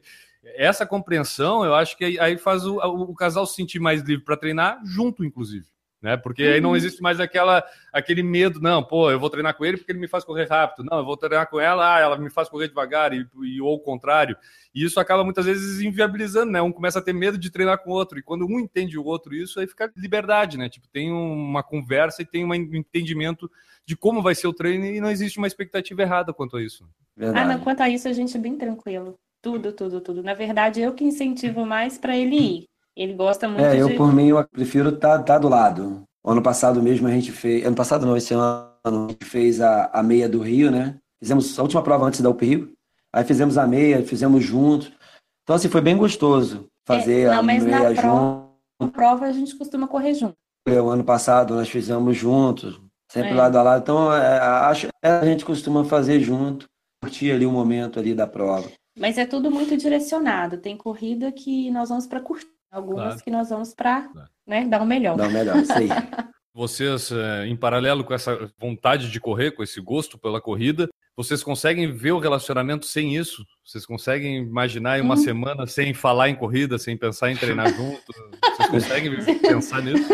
Essa compreensão, eu acho que aí- faz o- o casal se sentir mais livre para treinar, junto, inclusive. Né? Porque aí não Uhum. existe mais aquela, aquele medo, não, pô, eu vou treinar com ele porque ele me faz correr rápido. Não, eu vou treinar com ela, ah, ela me faz correr devagar, e, e ou o contrário. E isso acaba muitas vezes inviabilizando, né? Um começa a ter medo de treinar com o outro. E quando um entende o outro isso, aí fica liberdade, né? Tipo, tem uma conversa e tem um entendimento de como vai ser o treino e não existe uma expectativa errada quanto a isso. Ah, não, Verdade. quanto a isso, a gente é bem tranquilo. Tudo, tudo, tudo. Na verdade, eu que incentivo mais para ele ir. Ele gosta muito É, eu de. por mim, eu prefiro estar do lado. Ano passado mesmo a gente fez. Ano passado não, esse ano a gente fez a, a meia do Rio, né? Fizemos a última prova antes da UP Rio. Aí fizemos a meia, fizemos juntos. Então, assim, foi bem gostoso fazer É, não, a mas na meia prova- junto. Na prova, a gente costuma correr junto. O ano passado nós fizemos juntos, sempre É. lado a lado. Então, é, acho que a gente costuma fazer junto, curtir ali o momento ali da prova. Mas é tudo muito direcionado. Tem corrida que nós vamos para curtir, algumas Claro. que nós vamos para Claro. né, dar o melhor. Dá o melhor, isso aí. Vocês, eh, em paralelo com essa vontade de correr, com esse gosto pela corrida, vocês conseguem ver o relacionamento sem isso? Vocês conseguem imaginar uma Hum. semana sem falar em corrida, sem pensar em treinar junto? Vocês conseguem pensar nisso?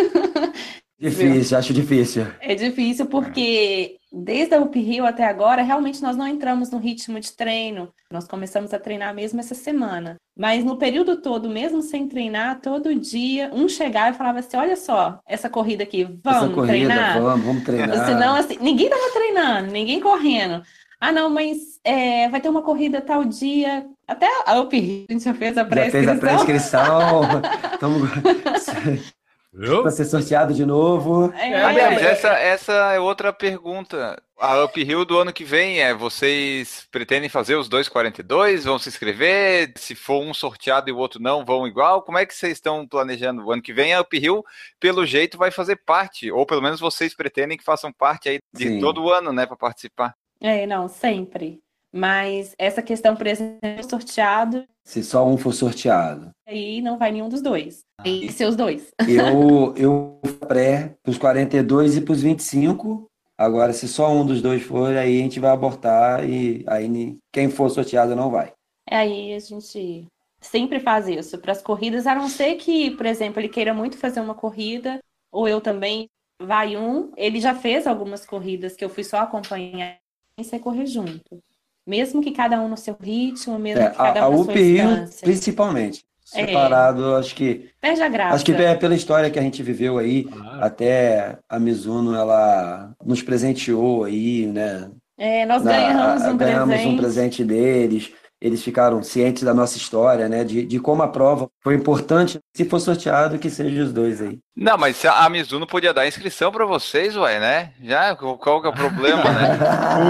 Difícil, acho difícil. É difícil porque desde a UP Rio até agora, realmente nós não entramos no ritmo de treino. Nós começamos a treinar mesmo essa semana. Mas no período todo, mesmo sem treinar, todo dia, um chegava e falava assim: olha só, essa corrida aqui, vamos corrida, treinar? vamos, vamos treinar. Senão, assim, ninguém tava treinando, ninguém correndo. Ah, não, mas é, vai ter uma corrida tal dia. Até a UP Rio, a gente já fez a Já fez a pré-inscrição. pré-inscrição. Viu? para ser sorteado de novo. É, mas essa, essa é outra pergunta. A Up Hill do ano que vem é: vocês pretendem fazer os 2,42? Vão se inscrever? Se for um sorteado e o outro não, vão igual? Como é que vocês estão planejando? O ano que vem a Up Hill, pelo jeito, vai fazer parte, ou pelo menos vocês pretendem que façam parte aí de Sim. todo o ano, né, para participar. É, não, sempre. Mas essa questão, por exemplo, sorteado, Se só um for sorteado. aí não vai nenhum dos dois. Ah. Tem que ser os dois. Eu, eu pré para os 42 e para os 25. Agora, se só um dos dois for, aí a gente vai abortar e aí quem for sorteado não vai. É Aí a gente sempre faz isso para as corridas, a não ser que, por exemplo, ele queira muito fazer uma corrida, ou eu também, vai um, ele já fez algumas corridas que eu fui só acompanhar e sai correr junto. Mesmo que cada um no seu ritmo, mesmo É, que cada a, a um na UP Rio, principalmente. É. Separado, acho que. Perde a graça. Acho que é pela história que a gente viveu aí, Claro. até a Mizuno, ela nos presenteou aí, né? É, nós Na- ganhamos a- um ganhamos presente. um presente deles. Eles ficaram cientes da nossa história, né? De, de como a prova foi importante. Se for sorteado, que seja os dois aí. Não, mas a Mizuno podia dar inscrição para vocês, ué, né? Já, qual que é o problema, né?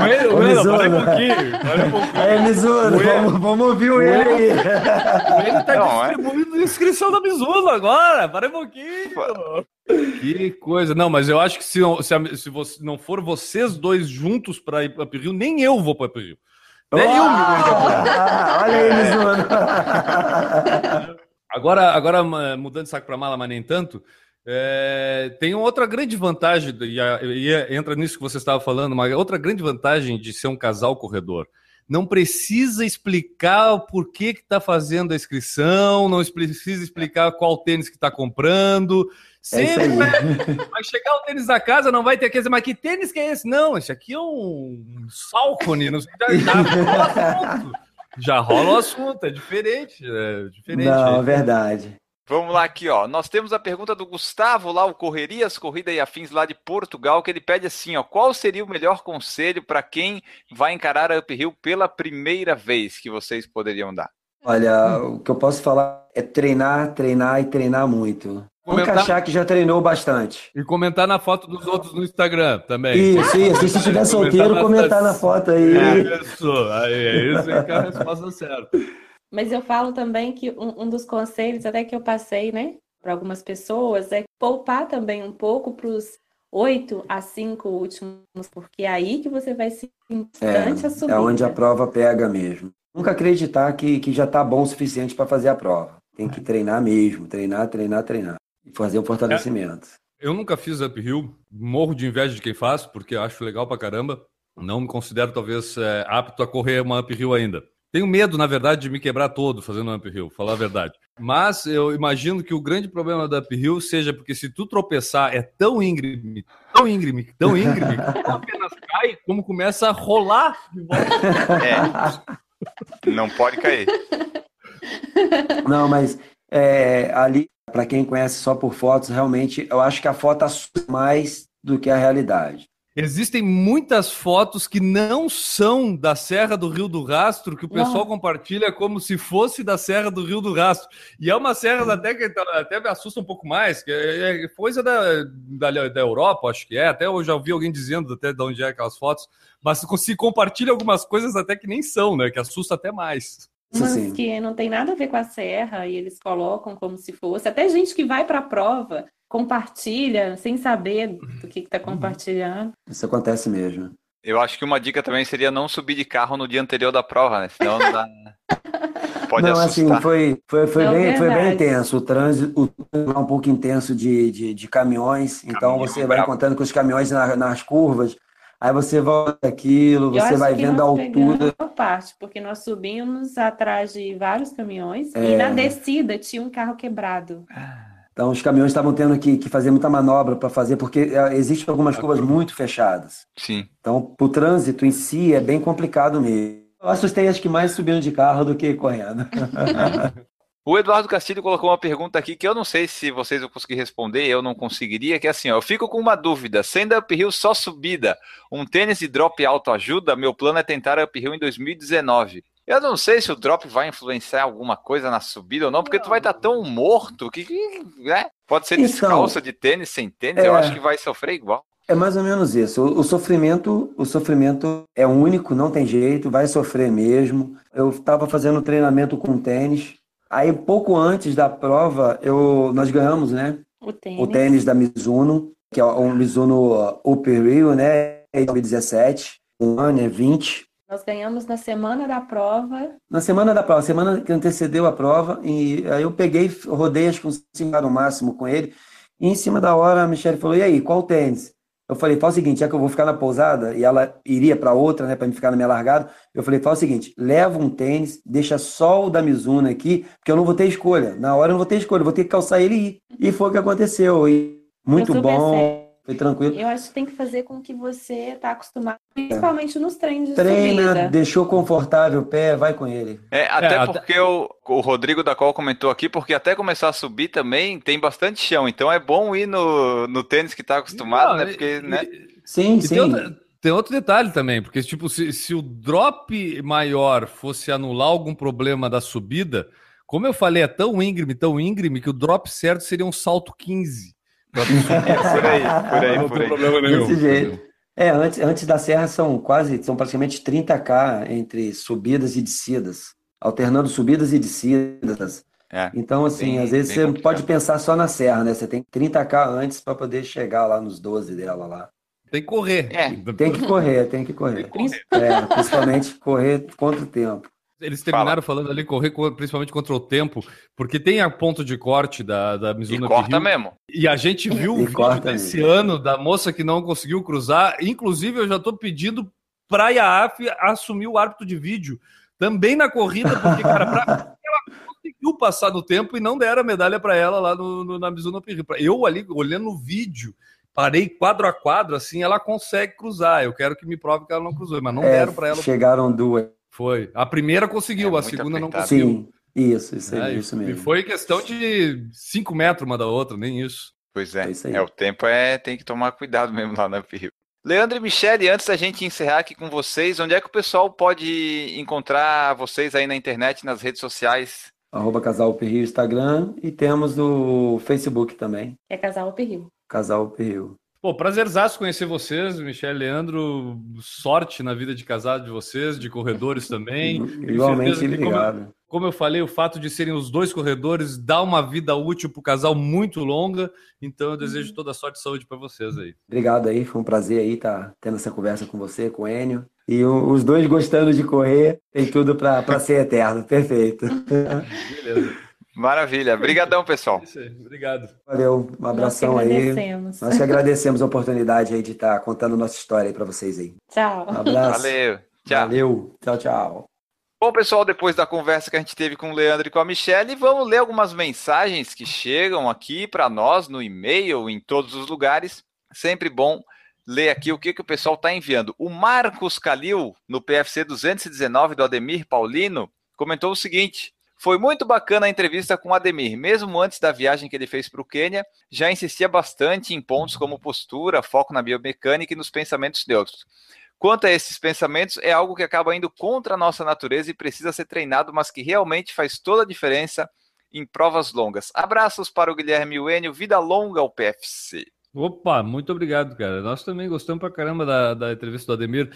O ele, Ô, o para um pouquinho, para um pouquinho. Aí, Mizuno, vamos, vamos ouvir o ele aí. O ele tá Não, é? distribuindo inscrição da Mizuno agora, para um pouquinho. Que coisa. Não, mas eu acho que se, não- se, a- se você, não for vocês dois juntos para ir para Rio, nem eu vou para Rio. Eu me Ah, Olha aí, Mizuno. Agora, agora mudando de saco para mala, mas nem tanto, é, tem outra grande vantagem, e, a- e a- entra nisso que você estava falando, uma outra grande vantagem de ser um casal corredor. Não precisa explicar o porquê que está fazendo a inscrição, não precisa explicar qual tênis que está comprando. É Sempre aí. vai, vai chegar o tênis na casa, não vai ter aquele, mas que tênis que é esse? Não, esse aqui é um Salcone, não sei, já, já rola o assunto. Já rola o assunto, é diferente, é diferente. Não, é verdade. Vamos lá aqui, ó. Nós temos a pergunta do Gustavo lá, o Correrias, Corrida e Afins lá de Portugal, que ele pede assim, ó, qual seria o melhor conselho para quem vai encarar a Up Hill pela primeira vez que vocês poderiam dar? Olha, o que eu posso falar é treinar, treinar e treinar muito. Nunca Comentar, achar que já treinou bastante. e comentar na foto dos outros no Instagram também. Isso, isso. E se estiver solteiro, Comentar comentar na foto aí. Isso, aí, é isso aí que é a resposta certa. Mas eu falo também que um, um dos conselhos, até que eu passei, né, para algumas pessoas, é poupar também um pouco para os oito a cinco últimos, porque é aí que você vai se bastante a subida. É onde a prova pega mesmo. Nunca acreditar que, que já está bom o suficiente para fazer a prova. Tem que treinar mesmo, treinar, treinar, treinar. E fazer o fortalecimento. Eu nunca fiz uphill, morro de inveja de quem faz, porque acho legal pra caramba. Não me considero, talvez, é, apto a correr uma uphill ainda. Tenho medo, na verdade, de me quebrar todo fazendo um uphill, falar a verdade. Mas eu imagino que o grande problema da uphill seja porque se tu tropeçar é tão íngreme, tão íngreme, tão íngreme, que não apenas cai, como começa a rolar de volta. É. Não pode cair. Não, mas é, ali, para quem conhece só por fotos, realmente, eu acho que a foto assusta mais do que a realidade. Existem muitas fotos que não são da Serra do Rio do Rastro, que o pessoal compartilha como se fosse da Serra do Rio do Rastro. E é uma serra até que tá- até me assusta um pouco mais, que é é coisa da, da, da Europa, acho que é. Até eu já ouvi alguém dizendo até de onde é aquelas fotos. Mas se compartilha algumas coisas até que nem são, né? Que assusta até mais. Umas sim. que não tem nada a ver com a serra e eles colocam como se fosse. Até gente que vai para a prova compartilha sem saber do que está compartilhando. Isso acontece mesmo. Eu acho que uma dica também seria não subir de carro no dia anterior da prova, né? Senão não dá. Pode não, assustar. assim, foi, foi, foi, Não, bem, foi bem intenso. O trânsito, o trânsito é um pouco intenso de, de, de caminhões, então você vai brabo. encontrando com os caminhões na- nas curvas, aí você volta aquilo, você vai vendo a altura. a parte, porque nós subimos atrás de vários caminhões É. e na descida tinha um carro quebrado. Então os caminhões estavam tendo que, que fazer muita manobra para fazer, porque é, existem algumas Ah, curvas muito fechadas. Sim. Então, o trânsito em si é bem complicado mesmo. Eu assustei acho que mais subindo de carro do que correndo. O Eduardo Castilho colocou uma pergunta aqui que eu não sei se vocês vão conseguir responder, eu não conseguiria, que é assim, ó, eu fico com uma dúvida, sendo uphill só subida, um tênis de drop alto ajuda? Meu plano é tentar uphill em 2019. Eu não sei se o drop vai influenciar alguma coisa na subida ou não, porque tu vai estar tão morto que, né? Pode ser Então, descalça de tênis, sem tênis, eu é. acho que vai sofrer igual. É mais ou menos isso. O, o sofrimento, o sofrimento é único, não tem jeito, vai sofrer mesmo. Eu estava fazendo treinamento com tênis. Aí pouco antes da prova, eu nós ganhamos, né? O tênis. O tênis da Mizuno, que é um Mizuno Upper Rio, né? Em 2017, um ano é 20. Nós ganhamos na semana da prova. Na semana da prova, semana que antecedeu a prova, e aí eu peguei, rodei acho que uns 5 no máximo com ele, e em cima da hora a Michelle falou: E aí, qual tênis? Eu falei: Fala o seguinte, já que eu vou ficar na pousada, e ela iria para outra, né, para me ficar na minha largada, eu falei: Fala o seguinte, leva um tênis, deixa só o da Mizuno aqui, porque eu não vou ter escolha. Na hora eu não vou ter escolha, eu vou ter que calçar ele e ir. E foi o que aconteceu. E muito bom, certo. Foi tranquilo. Eu acho que tem que fazer com o que você está acostumado, principalmente nos treinos de Treina, subida. deixou confortável o pé, vai com ele. É, até até- porque o, o Rodrigo da Qual comentou aqui, porque até começar a subir também tem bastante chão, então é bom ir no, no tênis que tá acostumado, Não, né? e- Porque, né? Sim, E sim. tem, outra- tem outro detalhe também, porque tipo, se, se o drop maior fosse anular algum problema da subida, como eu falei, é tão íngreme, tão íngreme, que o drop certo seria um salto 15. Subir. Por aí, por aí, não por tem aí. problema nenhum. Desse jeito. É, antes, antes da serra são quase, são praticamente 30k entre subidas e descidas, alternando subidas e descidas. É. Então, assim, Bem- às vezes você complicado. pode pensar só na serra, né? Você tem 30k antes para poder chegar lá nos 12 dela lá. Tem que correr. É. Tem que correr, tem que correr. É, principalmente correr contra o tempo. Eles terminaram falando ali, correr co- principalmente contra o tempo, porque tem a ponto de corte da, da E Mizuno corta Uphill. mesmo. E a gente viu o E vídeo desse mesmo. ano da moça que não conseguiu cruzar. Inclusive, eu já estou pedindo para a IAAF assumir o árbitro de vídeo também na corrida, porque, cara, pra... ela conseguiu passar no tempo e não deram a medalha para ela lá no, no- na Mizuno Uphill. Eu ali, olhando o vídeo, parei quadro a quadro, assim, ela consegue cruzar. Eu quero que me prove que ela não cruzou, mas não É, deram para ela. chegaram duas. Foi. A primeira conseguiu, É a segunda não apertado. conseguiu. Sim, isso, isso, É, aí, e- isso E mesmo. foi questão de 5 metros uma da outra, nem isso. Pois é. É isso aí. É, o tempo é. Tem que tomar cuidado mesmo lá na Uphill. Leandro e Michele, antes da gente encerrar aqui com vocês, onde é que o pessoal pode encontrar vocês aí na internet, nas redes sociais? arroba Casal Perril Instagram e temos o Facebook também, É Casal Perril. Casal Perril. Pô, prazerzaço conhecer vocês, Michel e Leandro. Sorte na vida de casado de vocês, de corredores também. Igualmente, que como- obrigado. Como eu falei, o fato de serem os dois corredores dá uma vida útil para o casal muito longa. Então eu desejo toda a sorte e saúde para vocês aí. Obrigado aí, foi um prazer aí estar tendo essa conversa com você, com o Enio. E os dois gostando de correr, tem tudo para ser eterno. Perfeito. Beleza. Maravilha. Obrigadão, pessoal. É. Obrigado. Valeu, um abração Nós aí. agradecemos. Nós que agradecemos a oportunidade aí de estar contando nossa história aí para vocês aí. Tchau. Um abraço. Valeu. Tchau. Valeu. Tchau, tchau. Bom, pessoal, depois da conversa que a gente teve com o Leandro e com a Michelle, vamos ler algumas mensagens que chegam aqui para nós no e-mail, em todos os lugares. Sempre bom ler aqui o que, que o pessoal está enviando. O Marcos Calil, no PFC 219 do Ademir Paulino, comentou o seguinte. Foi muito bacana a entrevista com Ademir. Mesmo antes da viagem que ele fez para o Quênia, já insistia bastante em pontos como postura, foco na biomecânica e nos pensamentos neutros. Quanto a esses pensamentos, é algo que acaba indo contra a nossa natureza e precisa ser treinado, mas que realmente faz toda a diferença em provas longas. Abraços para o Guilherme Uênio, vida longa ao PFC. Opa, muito obrigado, cara. Nós também gostamos pra caramba da, da entrevista do Ademir.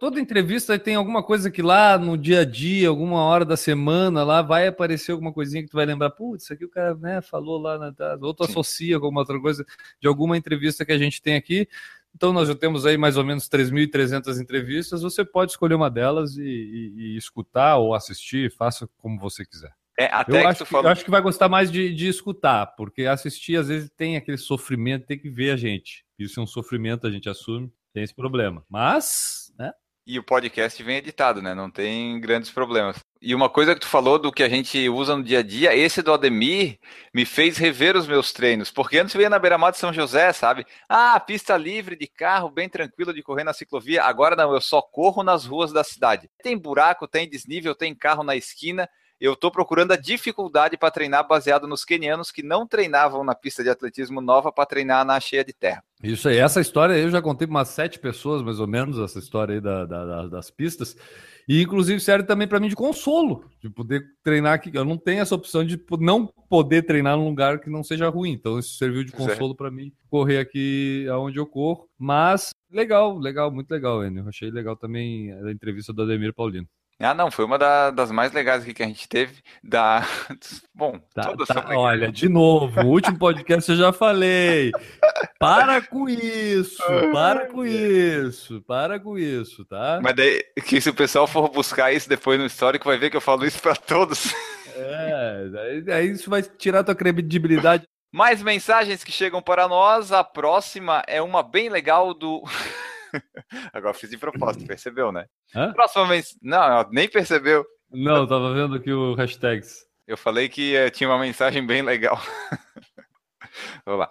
Toda entrevista tem alguma coisa que lá no dia a dia, alguma hora da semana, lá vai aparecer alguma coisinha que tu vai lembrar, putz, isso aqui o cara né, falou lá, na, ou tu Sim. associa com alguma outra coisa de alguma entrevista que a gente tem aqui. Então nós já temos aí mais ou menos 3.300 entrevistas, você pode escolher uma delas e, e- e escutar ou assistir, faça como você quiser. É, até Eu que acho que, falou. eu acho que vai gostar mais de, de escutar, porque assistir às vezes tem aquele sofrimento, tem que ver a gente. Isso é um sofrimento, a gente assume, tem esse problema. Mas? E o podcast vem editado, né? Não tem grandes problemas. E uma coisa que tu falou do que a gente usa no dia a dia, esse do Ademir me fez rever os meus treinos. Porque antes eu ia na beira-mar de São José, sabe? Ah, pista livre de carro, bem tranquilo de correr na ciclovia. Agora não, eu só corro nas ruas da cidade. Tem buraco, tem desnível, tem carro na esquina. Eu tô procurando a dificuldade para treinar baseado nos quenianos que não treinavam na pista de atletismo nova para treinar na cheia de terra. Isso aí, essa história aí eu já contei para umas sete pessoas, mais ou menos, essa história aí da, da- da- das pistas. E inclusive serve também para mim de consolo, de poder treinar aqui. Eu não tenho essa opção de não poder treinar num lugar que não seja ruim. Então isso serviu de Certo. consolo para mim correr aqui aonde eu corro. Mas legal, legal, muito legal, Enio. Achei legal também a entrevista do Ademir Paulino. Ah, não, foi uma da- das mais legais aqui que a gente teve. Da... Bom, Tá, tá, olha, de novo, o último podcast eu já falei. Para com isso, para com isso, para com isso, tá? Mas daí, que se o pessoal for buscar isso depois no histórico, vai ver que eu falo isso para todos. É, aí isso vai tirar tua credibilidade. Mais mensagens que chegam para nós. A próxima é uma bem legal do. Agora fiz de propósito, percebeu, né? Hã? Próxima mensagem. Não, nem percebeu. Não, tava vendo aqui o hashtags. Eu falei que eh, tinha uma mensagem bem legal. Vamos lá.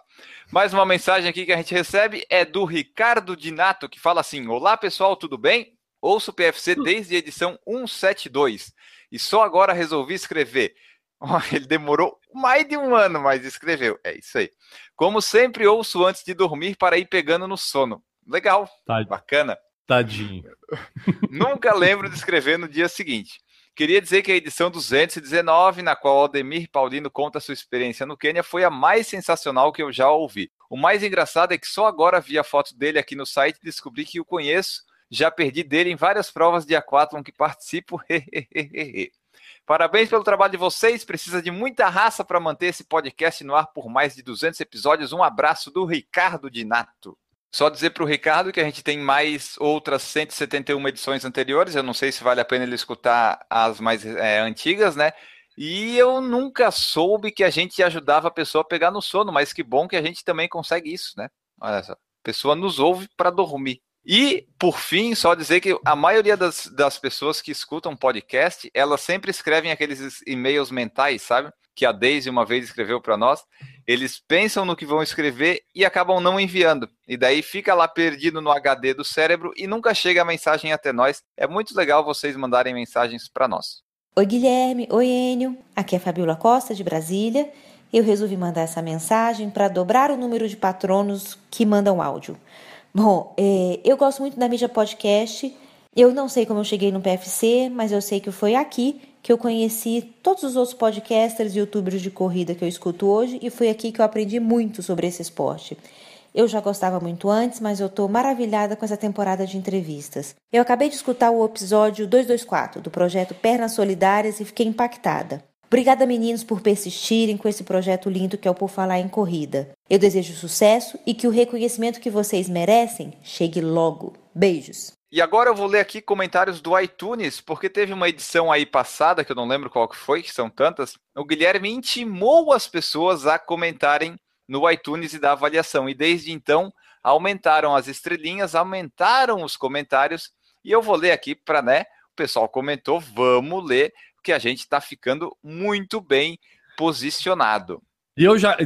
Mais uma mensagem aqui que a gente recebe é do Ricardo Dinato, que fala assim: Olá pessoal, tudo bem? Ouço o PFC desde a edição 172 e só agora resolvi escrever. Ele demorou mais de um ano, mas escreveu. É isso aí. Como sempre, ouço antes de dormir para ir pegando no sono. Legal, Tá- bacana. Tadinho. Nunca lembro de escrever no dia seguinte. Queria dizer que a edição 219, na qual Aldemir Paulino conta sua experiência no Quênia, foi a mais sensacional que eu já ouvi. O mais engraçado é que só agora vi a foto dele aqui no site e descobri que o conheço. Já perdi dele em várias provas de aquatlon que participo. Parabéns pelo trabalho de vocês. Precisa de muita raça para manter esse podcast no ar por mais de 200 episódios. Um abraço do Ricardo Dinato. Só dizer para o Ricardo que a gente tem mais outras 171 edições anteriores. Eu não sei se vale a pena ele escutar as mais é, antigas, né? E eu nunca soube que a gente ajudava a pessoa a pegar no sono, mas que bom que a gente também consegue isso, né? Olha só. A pessoa nos ouve para dormir. E, por fim, só dizer que a maioria das, das pessoas que escutam podcast, elas sempre escrevem aqueles e-mails mentais, sabe? Que a Daisy uma vez escreveu para nós. Eles pensam no que vão escrever e acabam não enviando. E daí fica lá perdido no HD do cérebro e nunca chega a mensagem até nós. É muito legal vocês mandarem mensagens para nós. Oi, Guilherme. Oi, Enio. Aqui é Fabiola Costa, de Brasília. Eu resolvi mandar essa mensagem para dobrar o número de patronos que mandam áudio. Bom, é, eu gosto muito da mídia podcast. Eu não sei como eu cheguei no PFC, mas eu sei que foi aqui que eu conheci todos os outros podcasters e youtubers de corrida que eu escuto hoje e foi aqui que eu aprendi muito sobre esse esporte. Eu já gostava muito antes, mas eu estou maravilhada com essa temporada de entrevistas. Eu acabei de escutar o episódio 224 do projeto Pernas Solidárias e fiquei impactada. Obrigada, meninos, por persistirem com esse projeto lindo que é o Por Falar em Corrida. Eu desejo sucesso e que o reconhecimento que vocês merecem chegue logo. Beijos. E agora eu vou ler aqui comentários do iTunes, porque teve uma edição aí passada, que eu não lembro qual que foi, que são tantas. O Guilherme intimou as pessoas a comentarem no iTunes e dar avaliação. E desde então aumentaram as estrelinhas, aumentaram os comentários. E eu vou ler aqui para, né? O pessoal comentou, vamos ler, porque a gente está ficando muito bem posicionado. E eu já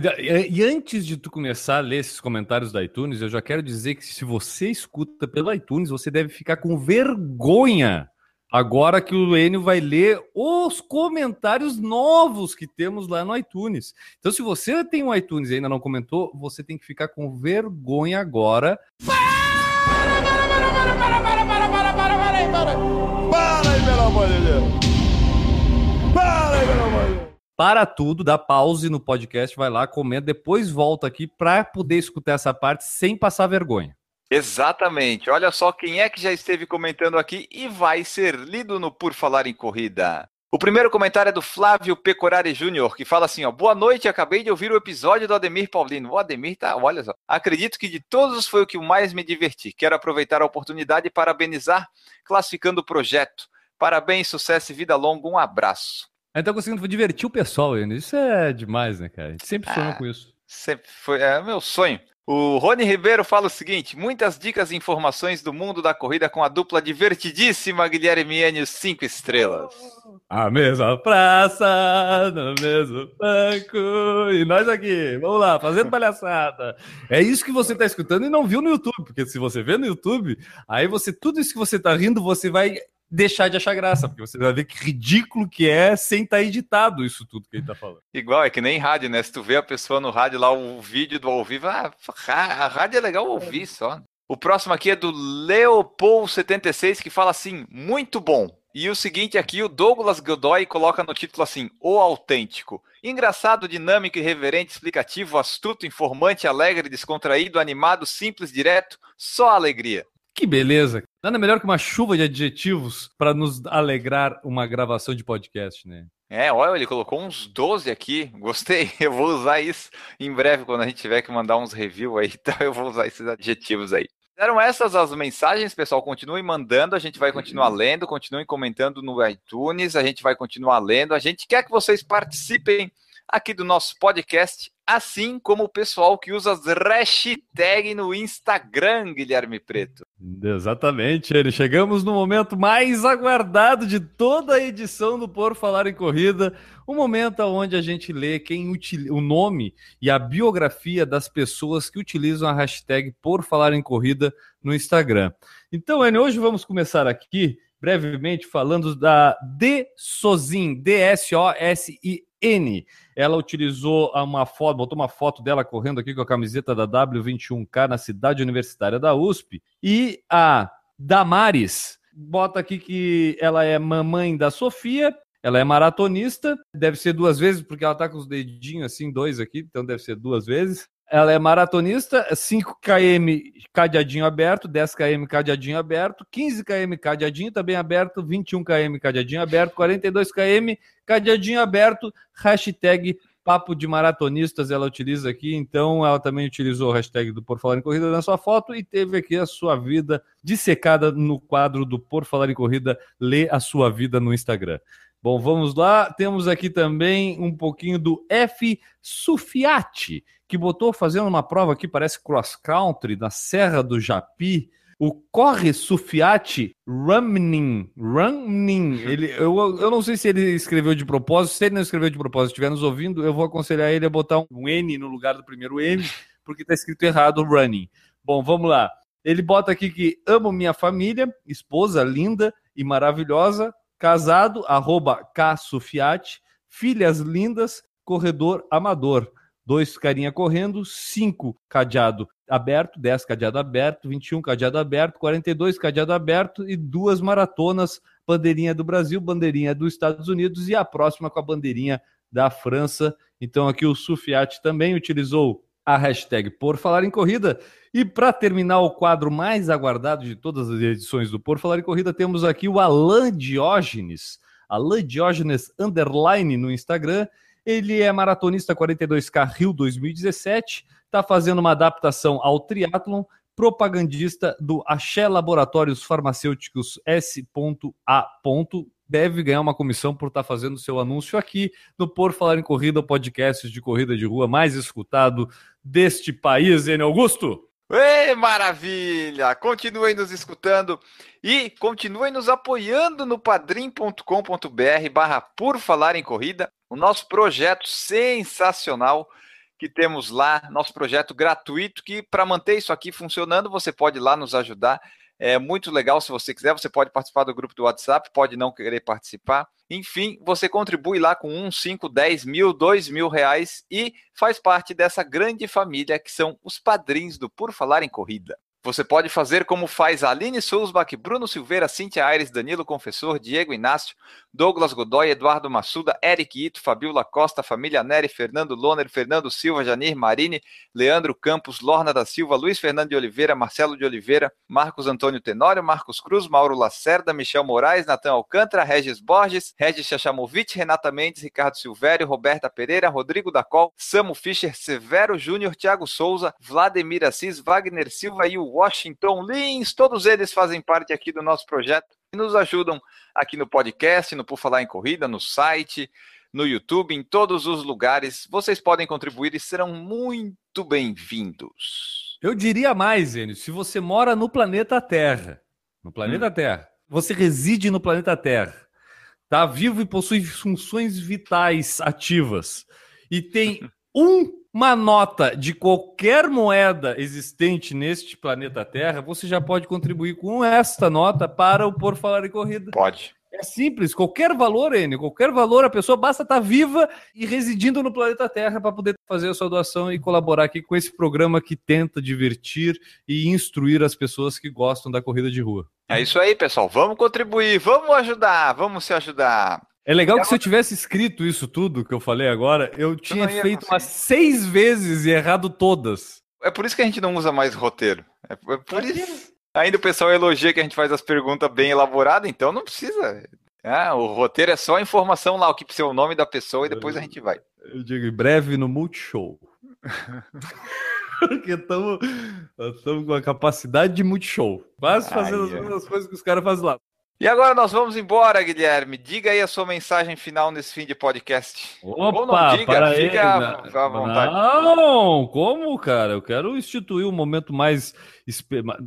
e antes de tu começar a ler esses comentários da iTunes, eu já quero dizer que se você escuta pelo iTunes, você deve ficar com vergonha agora que o Enio vai ler os comentários novos que temos lá no iTunes. Então, se você tem um iTunes e ainda não comentou, você tem que ficar com vergonha agora. Para, para, para, para, para, para, para, para, para, para, para, para aí, pelo amor de Deus. Para tudo, dá pause no podcast, vai lá, comenta, depois volta aqui para poder escutar essa parte sem passar vergonha. Exatamente. Olha só quem é que já esteve comentando aqui e vai ser lido no Por Falar em Corrida. O primeiro comentário é do Flávio Pecorari Júnior, que fala assim: ó, Boa noite, acabei de ouvir o episódio do Ademir Paulino. O Ademir tá, olha só. Acredito que de todos foi o que mais me diverti. Quero aproveitar a oportunidade e parabenizar, classificando o projeto. Parabéns, sucesso e vida longa. Um abraço. A gente tá conseguindo divertir o pessoal. Isso é demais, né, cara? A gente sempre sonha Ah. com isso. Sempre foi é meu sonho. O Rony Ribeiro fala o seguinte: muitas dicas e informações do mundo da corrida com a dupla divertidíssima Guilherme Enio 5 estrelas. A mesma praça, no mesmo banco. E nós aqui, vamos lá, fazendo palhaçada. É isso que você tá escutando e não viu no YouTube, porque se você vê no YouTube, aí você, tudo isso que você tá rindo, você vai deixar de achar graça, porque você vai ver que ridículo que é sem estar editado isso tudo que ele tá falando. Igual, é que nem rádio, né? Se tu vê a pessoa no rádio lá, o vídeo do ao vivo, ah, a rádio é legal ouvir só. O próximo aqui é do Leopold76, que fala assim, muito bom. E o seguinte aqui, o Douglas Godoy coloca no título assim, O Autêntico. Engraçado, dinâmico, irreverente, explicativo, astuto, informante, alegre, descontraído, animado, simples, direto, só alegria. Que beleza. Nada melhor que uma chuva de adjetivos para nos alegrar uma gravação de podcast, né? É, olha, ele colocou uns 12 aqui. Gostei. Eu vou usar isso em breve, quando a gente tiver que mandar uns review aí. Então eu vou usar esses adjetivos aí. Eram essas as mensagens, pessoal. Continuem mandando, a gente vai continuar lendo, continuem comentando no iTunes, a gente vai continuar lendo. A gente quer que vocês participem aqui do nosso podcast, assim como o pessoal que usa as hashtags no Instagram, Guilherme Preto. Exatamente, ele. Chegamos no momento mais aguardado de toda a edição do Por Falar em Corrida, o momento onde a gente lê quem o nome e a biografia das pessoas que utilizam a hashtag Por Falar em Corrida no Instagram. Então, Enio, hoje vamos começar aqui brevemente falando da D Sozin, D-S-O-S-I-N. Ela utilizou uma foto, botou uma foto dela correndo aqui com a camiseta da W21K na cidade universitária da USP. E a Damares bota aqui que ela é mamãe da Sofia. Ela é maratonista, deve ser duas vezes, porque ela tá com os dedinhos assim, dois aqui, então deve ser duas vezes. Ela é maratonista, 5 km cadeadinho aberto, 10 km cadeadinho aberto, 15 km cadeadinho também aberto, 21 km cadeadinho aberto, 42 km cadeadinho aberto, hashtag papo de maratonistas ela utiliza aqui, então ela também utilizou o hashtag do Por Falar em Corrida na sua foto e teve aqui a sua vida dissecada no quadro do Por Falar em Corrida, lê a sua vida no Instagram. Bom, vamos lá. Temos aqui também um pouquinho do F. Sufiati, que botou fazendo uma prova aqui, parece cross country, na Serra do Japi. O Corre Sufiati Running. Running. Ele, eu, eu não sei se ele escreveu de propósito. Se ele não escreveu de propósito, estiver nos ouvindo, eu vou aconselhar ele a botar um N no lugar do primeiro M, porque está escrito errado running. Bom, vamos lá. Ele bota aqui que amo minha família, esposa linda e maravilhosa, casado, arroba Ksufiati, filhas lindas, corredor amador. Dois carinha correndo, cinco cadeado aberto, 10 cadeado aberto, 21 cadeado aberto, 42 cadeado aberto e duas maratonas, bandeirinha do Brasil, bandeirinha dos Estados Unidos e a próxima com a bandeirinha da França. Então aqui o Sufiat também utilizou a hashtag Por Falar em Corrida. E para terminar o quadro mais aguardado de todas as edições do Por Falar em Corrida, temos aqui o Alan Diógenes, Alan Diógenes Underline no Instagram. Ele é maratonista 42K Rio 2017, está fazendo uma adaptação ao triatlon, propagandista do Axé Laboratórios Farmacêuticos S.A. Deve ganhar uma comissão por estar tá fazendo seu anúncio aqui no Por Falar em Corrida, o podcast de corrida de rua mais escutado deste país, Enio Augusto. Ei, maravilha! Continuem nos escutando e continuem nos apoiando no padrim.com.br barra Por Falar em Corrida, o nosso projeto sensacional que temos lá, nosso projeto gratuito, que para manter isso aqui funcionando, você pode lá nos ajudar. É muito legal se você quiser, você pode participar do grupo do WhatsApp, pode não querer participar. Enfim, você contribui lá com um, cinco, dez mil, dois mil reais e faz parte dessa grande família que são os padrinhos do Por Falar em Corrida. Você pode fazer como faz Aline Sulzbach, Bruno Silveira, Cintia Aires, Danilo Confessor, Diego Inácio, Douglas Godoy, Eduardo Massuda, Eric Ito, Fabiola Costa, Família Neri, Fernando Loner, Fernando Silva, Janir Marini, Leandro Campos, Lorna da Silva, Luiz Fernando de Oliveira, Marcelo de Oliveira, Marcos Antônio Tenório, Marcos Cruz, Mauro Lacerda, Michel Moraes, Natan Alcântara, Regis Borges, Regis Chachamovic, Renata Mendes, Ricardo Silvério, Roberta Pereira, Rodrigo Dacol, Samu Fischer, Severo Júnior, Thiago Souza, Vladimir Assis, Wagner Silva e o Washington Lins, todos eles fazem parte aqui do nosso projeto e nos ajudam aqui no podcast, no Por Falar em Corrida, no site, no YouTube, em todos os lugares. Vocês podem contribuir e serão muito bem-vindos. Eu diria mais, Enio, se você mora no planeta Terra, no planeta hum. Terra, você reside no planeta Terra, está vivo e possui funções vitais ativas e tem um uma nota de qualquer moeda existente neste planeta Terra, você já pode contribuir com esta nota para o Por Falar em Corrida. Pode. É simples, qualquer valor, N, qualquer valor, a pessoa basta estar viva e residindo no planeta Terra para poder fazer a sua doação e colaborar aqui com esse programa que tenta divertir e instruir as pessoas que gostam da corrida de rua. É isso aí, pessoal. Vamos contribuir, vamos ajudar, vamos se ajudar. É legal que se eu tivesse escrito isso tudo que eu falei agora, eu tinha feito umas seis vezes e errado todas. É por isso que a gente não usa mais roteiro. É por isso. Ainda o pessoal elogia que a gente faz as perguntas bem elaboradas, então não precisa. Ah, o roteiro é só a informação lá, o que precisa o nome da pessoa e depois a gente vai. Eu digo em breve no Multishow. Porque estamos com a capacidade de Multishow. Quase fazendo as mesmas coisas que os caras fazem lá. E agora nós vamos embora, Guilherme. Diga aí a sua mensagem final nesse fim de podcast. Opa, Ou não diga, para fica à vontade. Não, como, cara? Eu quero instituir o um momento mais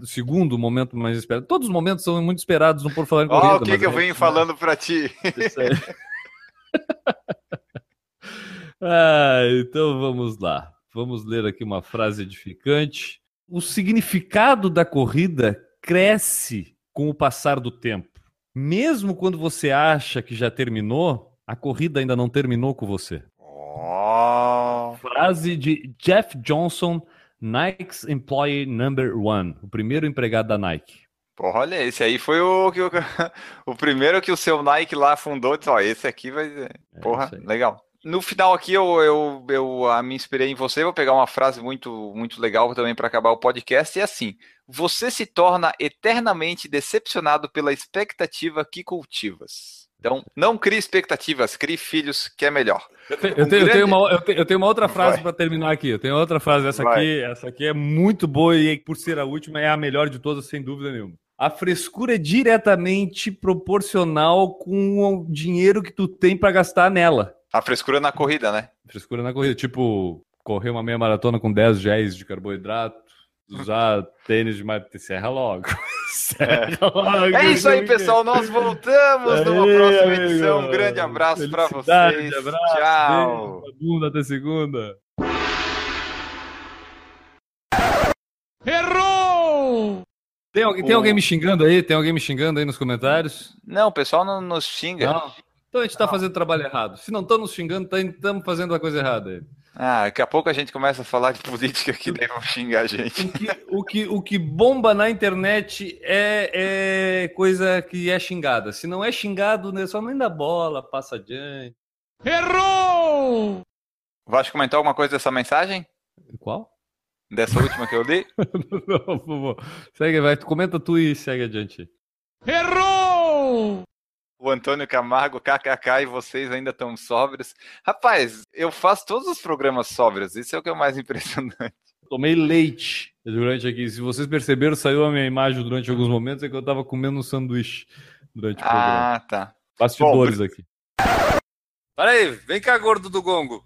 segundo momento mais esperado. Todos os momentos são muito esperados no Por Falar em Corrida. Olha o que, que eu venho falando para ti. ah, então vamos lá. Vamos ler aqui uma frase edificante. O significado da corrida cresce com o passar do tempo mesmo quando você acha que já terminou, a corrida ainda não terminou com você. Oh. Frase de Jeff Johnson, Nike's Employee Number One, o primeiro empregado da Nike. Porra, olha, esse aí foi o, o, o primeiro que o seu Nike lá fundou. Disse, ó, esse aqui vai. É Porra, é legal. No final aqui eu, eu, eu a, me inspirei em você, vou pegar uma frase muito, muito legal também para acabar o podcast, e é assim, você se torna eternamente decepcionado pela expectativa que cultivas. Então, não crie expectativas, crie filhos, que é melhor. Eu tenho, eu tenho, grande... eu tenho, uma, eu tenho, eu tenho uma outra frase para terminar aqui. Eu tenho outra frase, essa aqui, essa aqui é muito boa e por ser a última é a melhor de todas, sem dúvida nenhuma. A frescura é diretamente proporcional com o dinheiro que tu tem para gastar nela. A frescura na corrida, né? Frescura na corrida, tipo, correr uma meia maratona com 10 géis de carboidrato, usar tênis de maratona, serra logo. serra logo. É isso aí, pessoal. Nós voltamos numa próxima edição. Um grande abraço para vocês. Abraço, Tchau. Segunda até segunda. Errou! Tem, alguém, tem alguém me xingando aí? Tem alguém me xingando aí nos comentários? Não, o pessoal não nos xinga. Não. Então a gente está fazendo o trabalho errado. Se não estão nos xingando, estamos fazendo a coisa errada. Ah, daqui a pouco a gente começa a falar de política que daí vão xingar a gente. O que, o que, o que bomba na internet é, é coisa que é xingada. Se não é xingado, né, só nem dá bola, passa adiante. Errou! Vasco comentou alguma coisa dessa mensagem? Qual? Dessa última que eu li? Não, por favor. Segue, vai. Comenta tu e segue adiante. Errou! O Antônio Camargo, kkk, e vocês ainda estão sóbrios. Rapaz, eu faço todos os programas sóbrios, isso é o que é o mais impressionante. Tomei leite durante aqui. Se vocês perceberam, saiu a minha imagem durante alguns momentos, é que eu tava comendo um sanduíche durante o programa. Ah, tá. Bastidores aqui. Para aí, vem cá, gordo do gongo.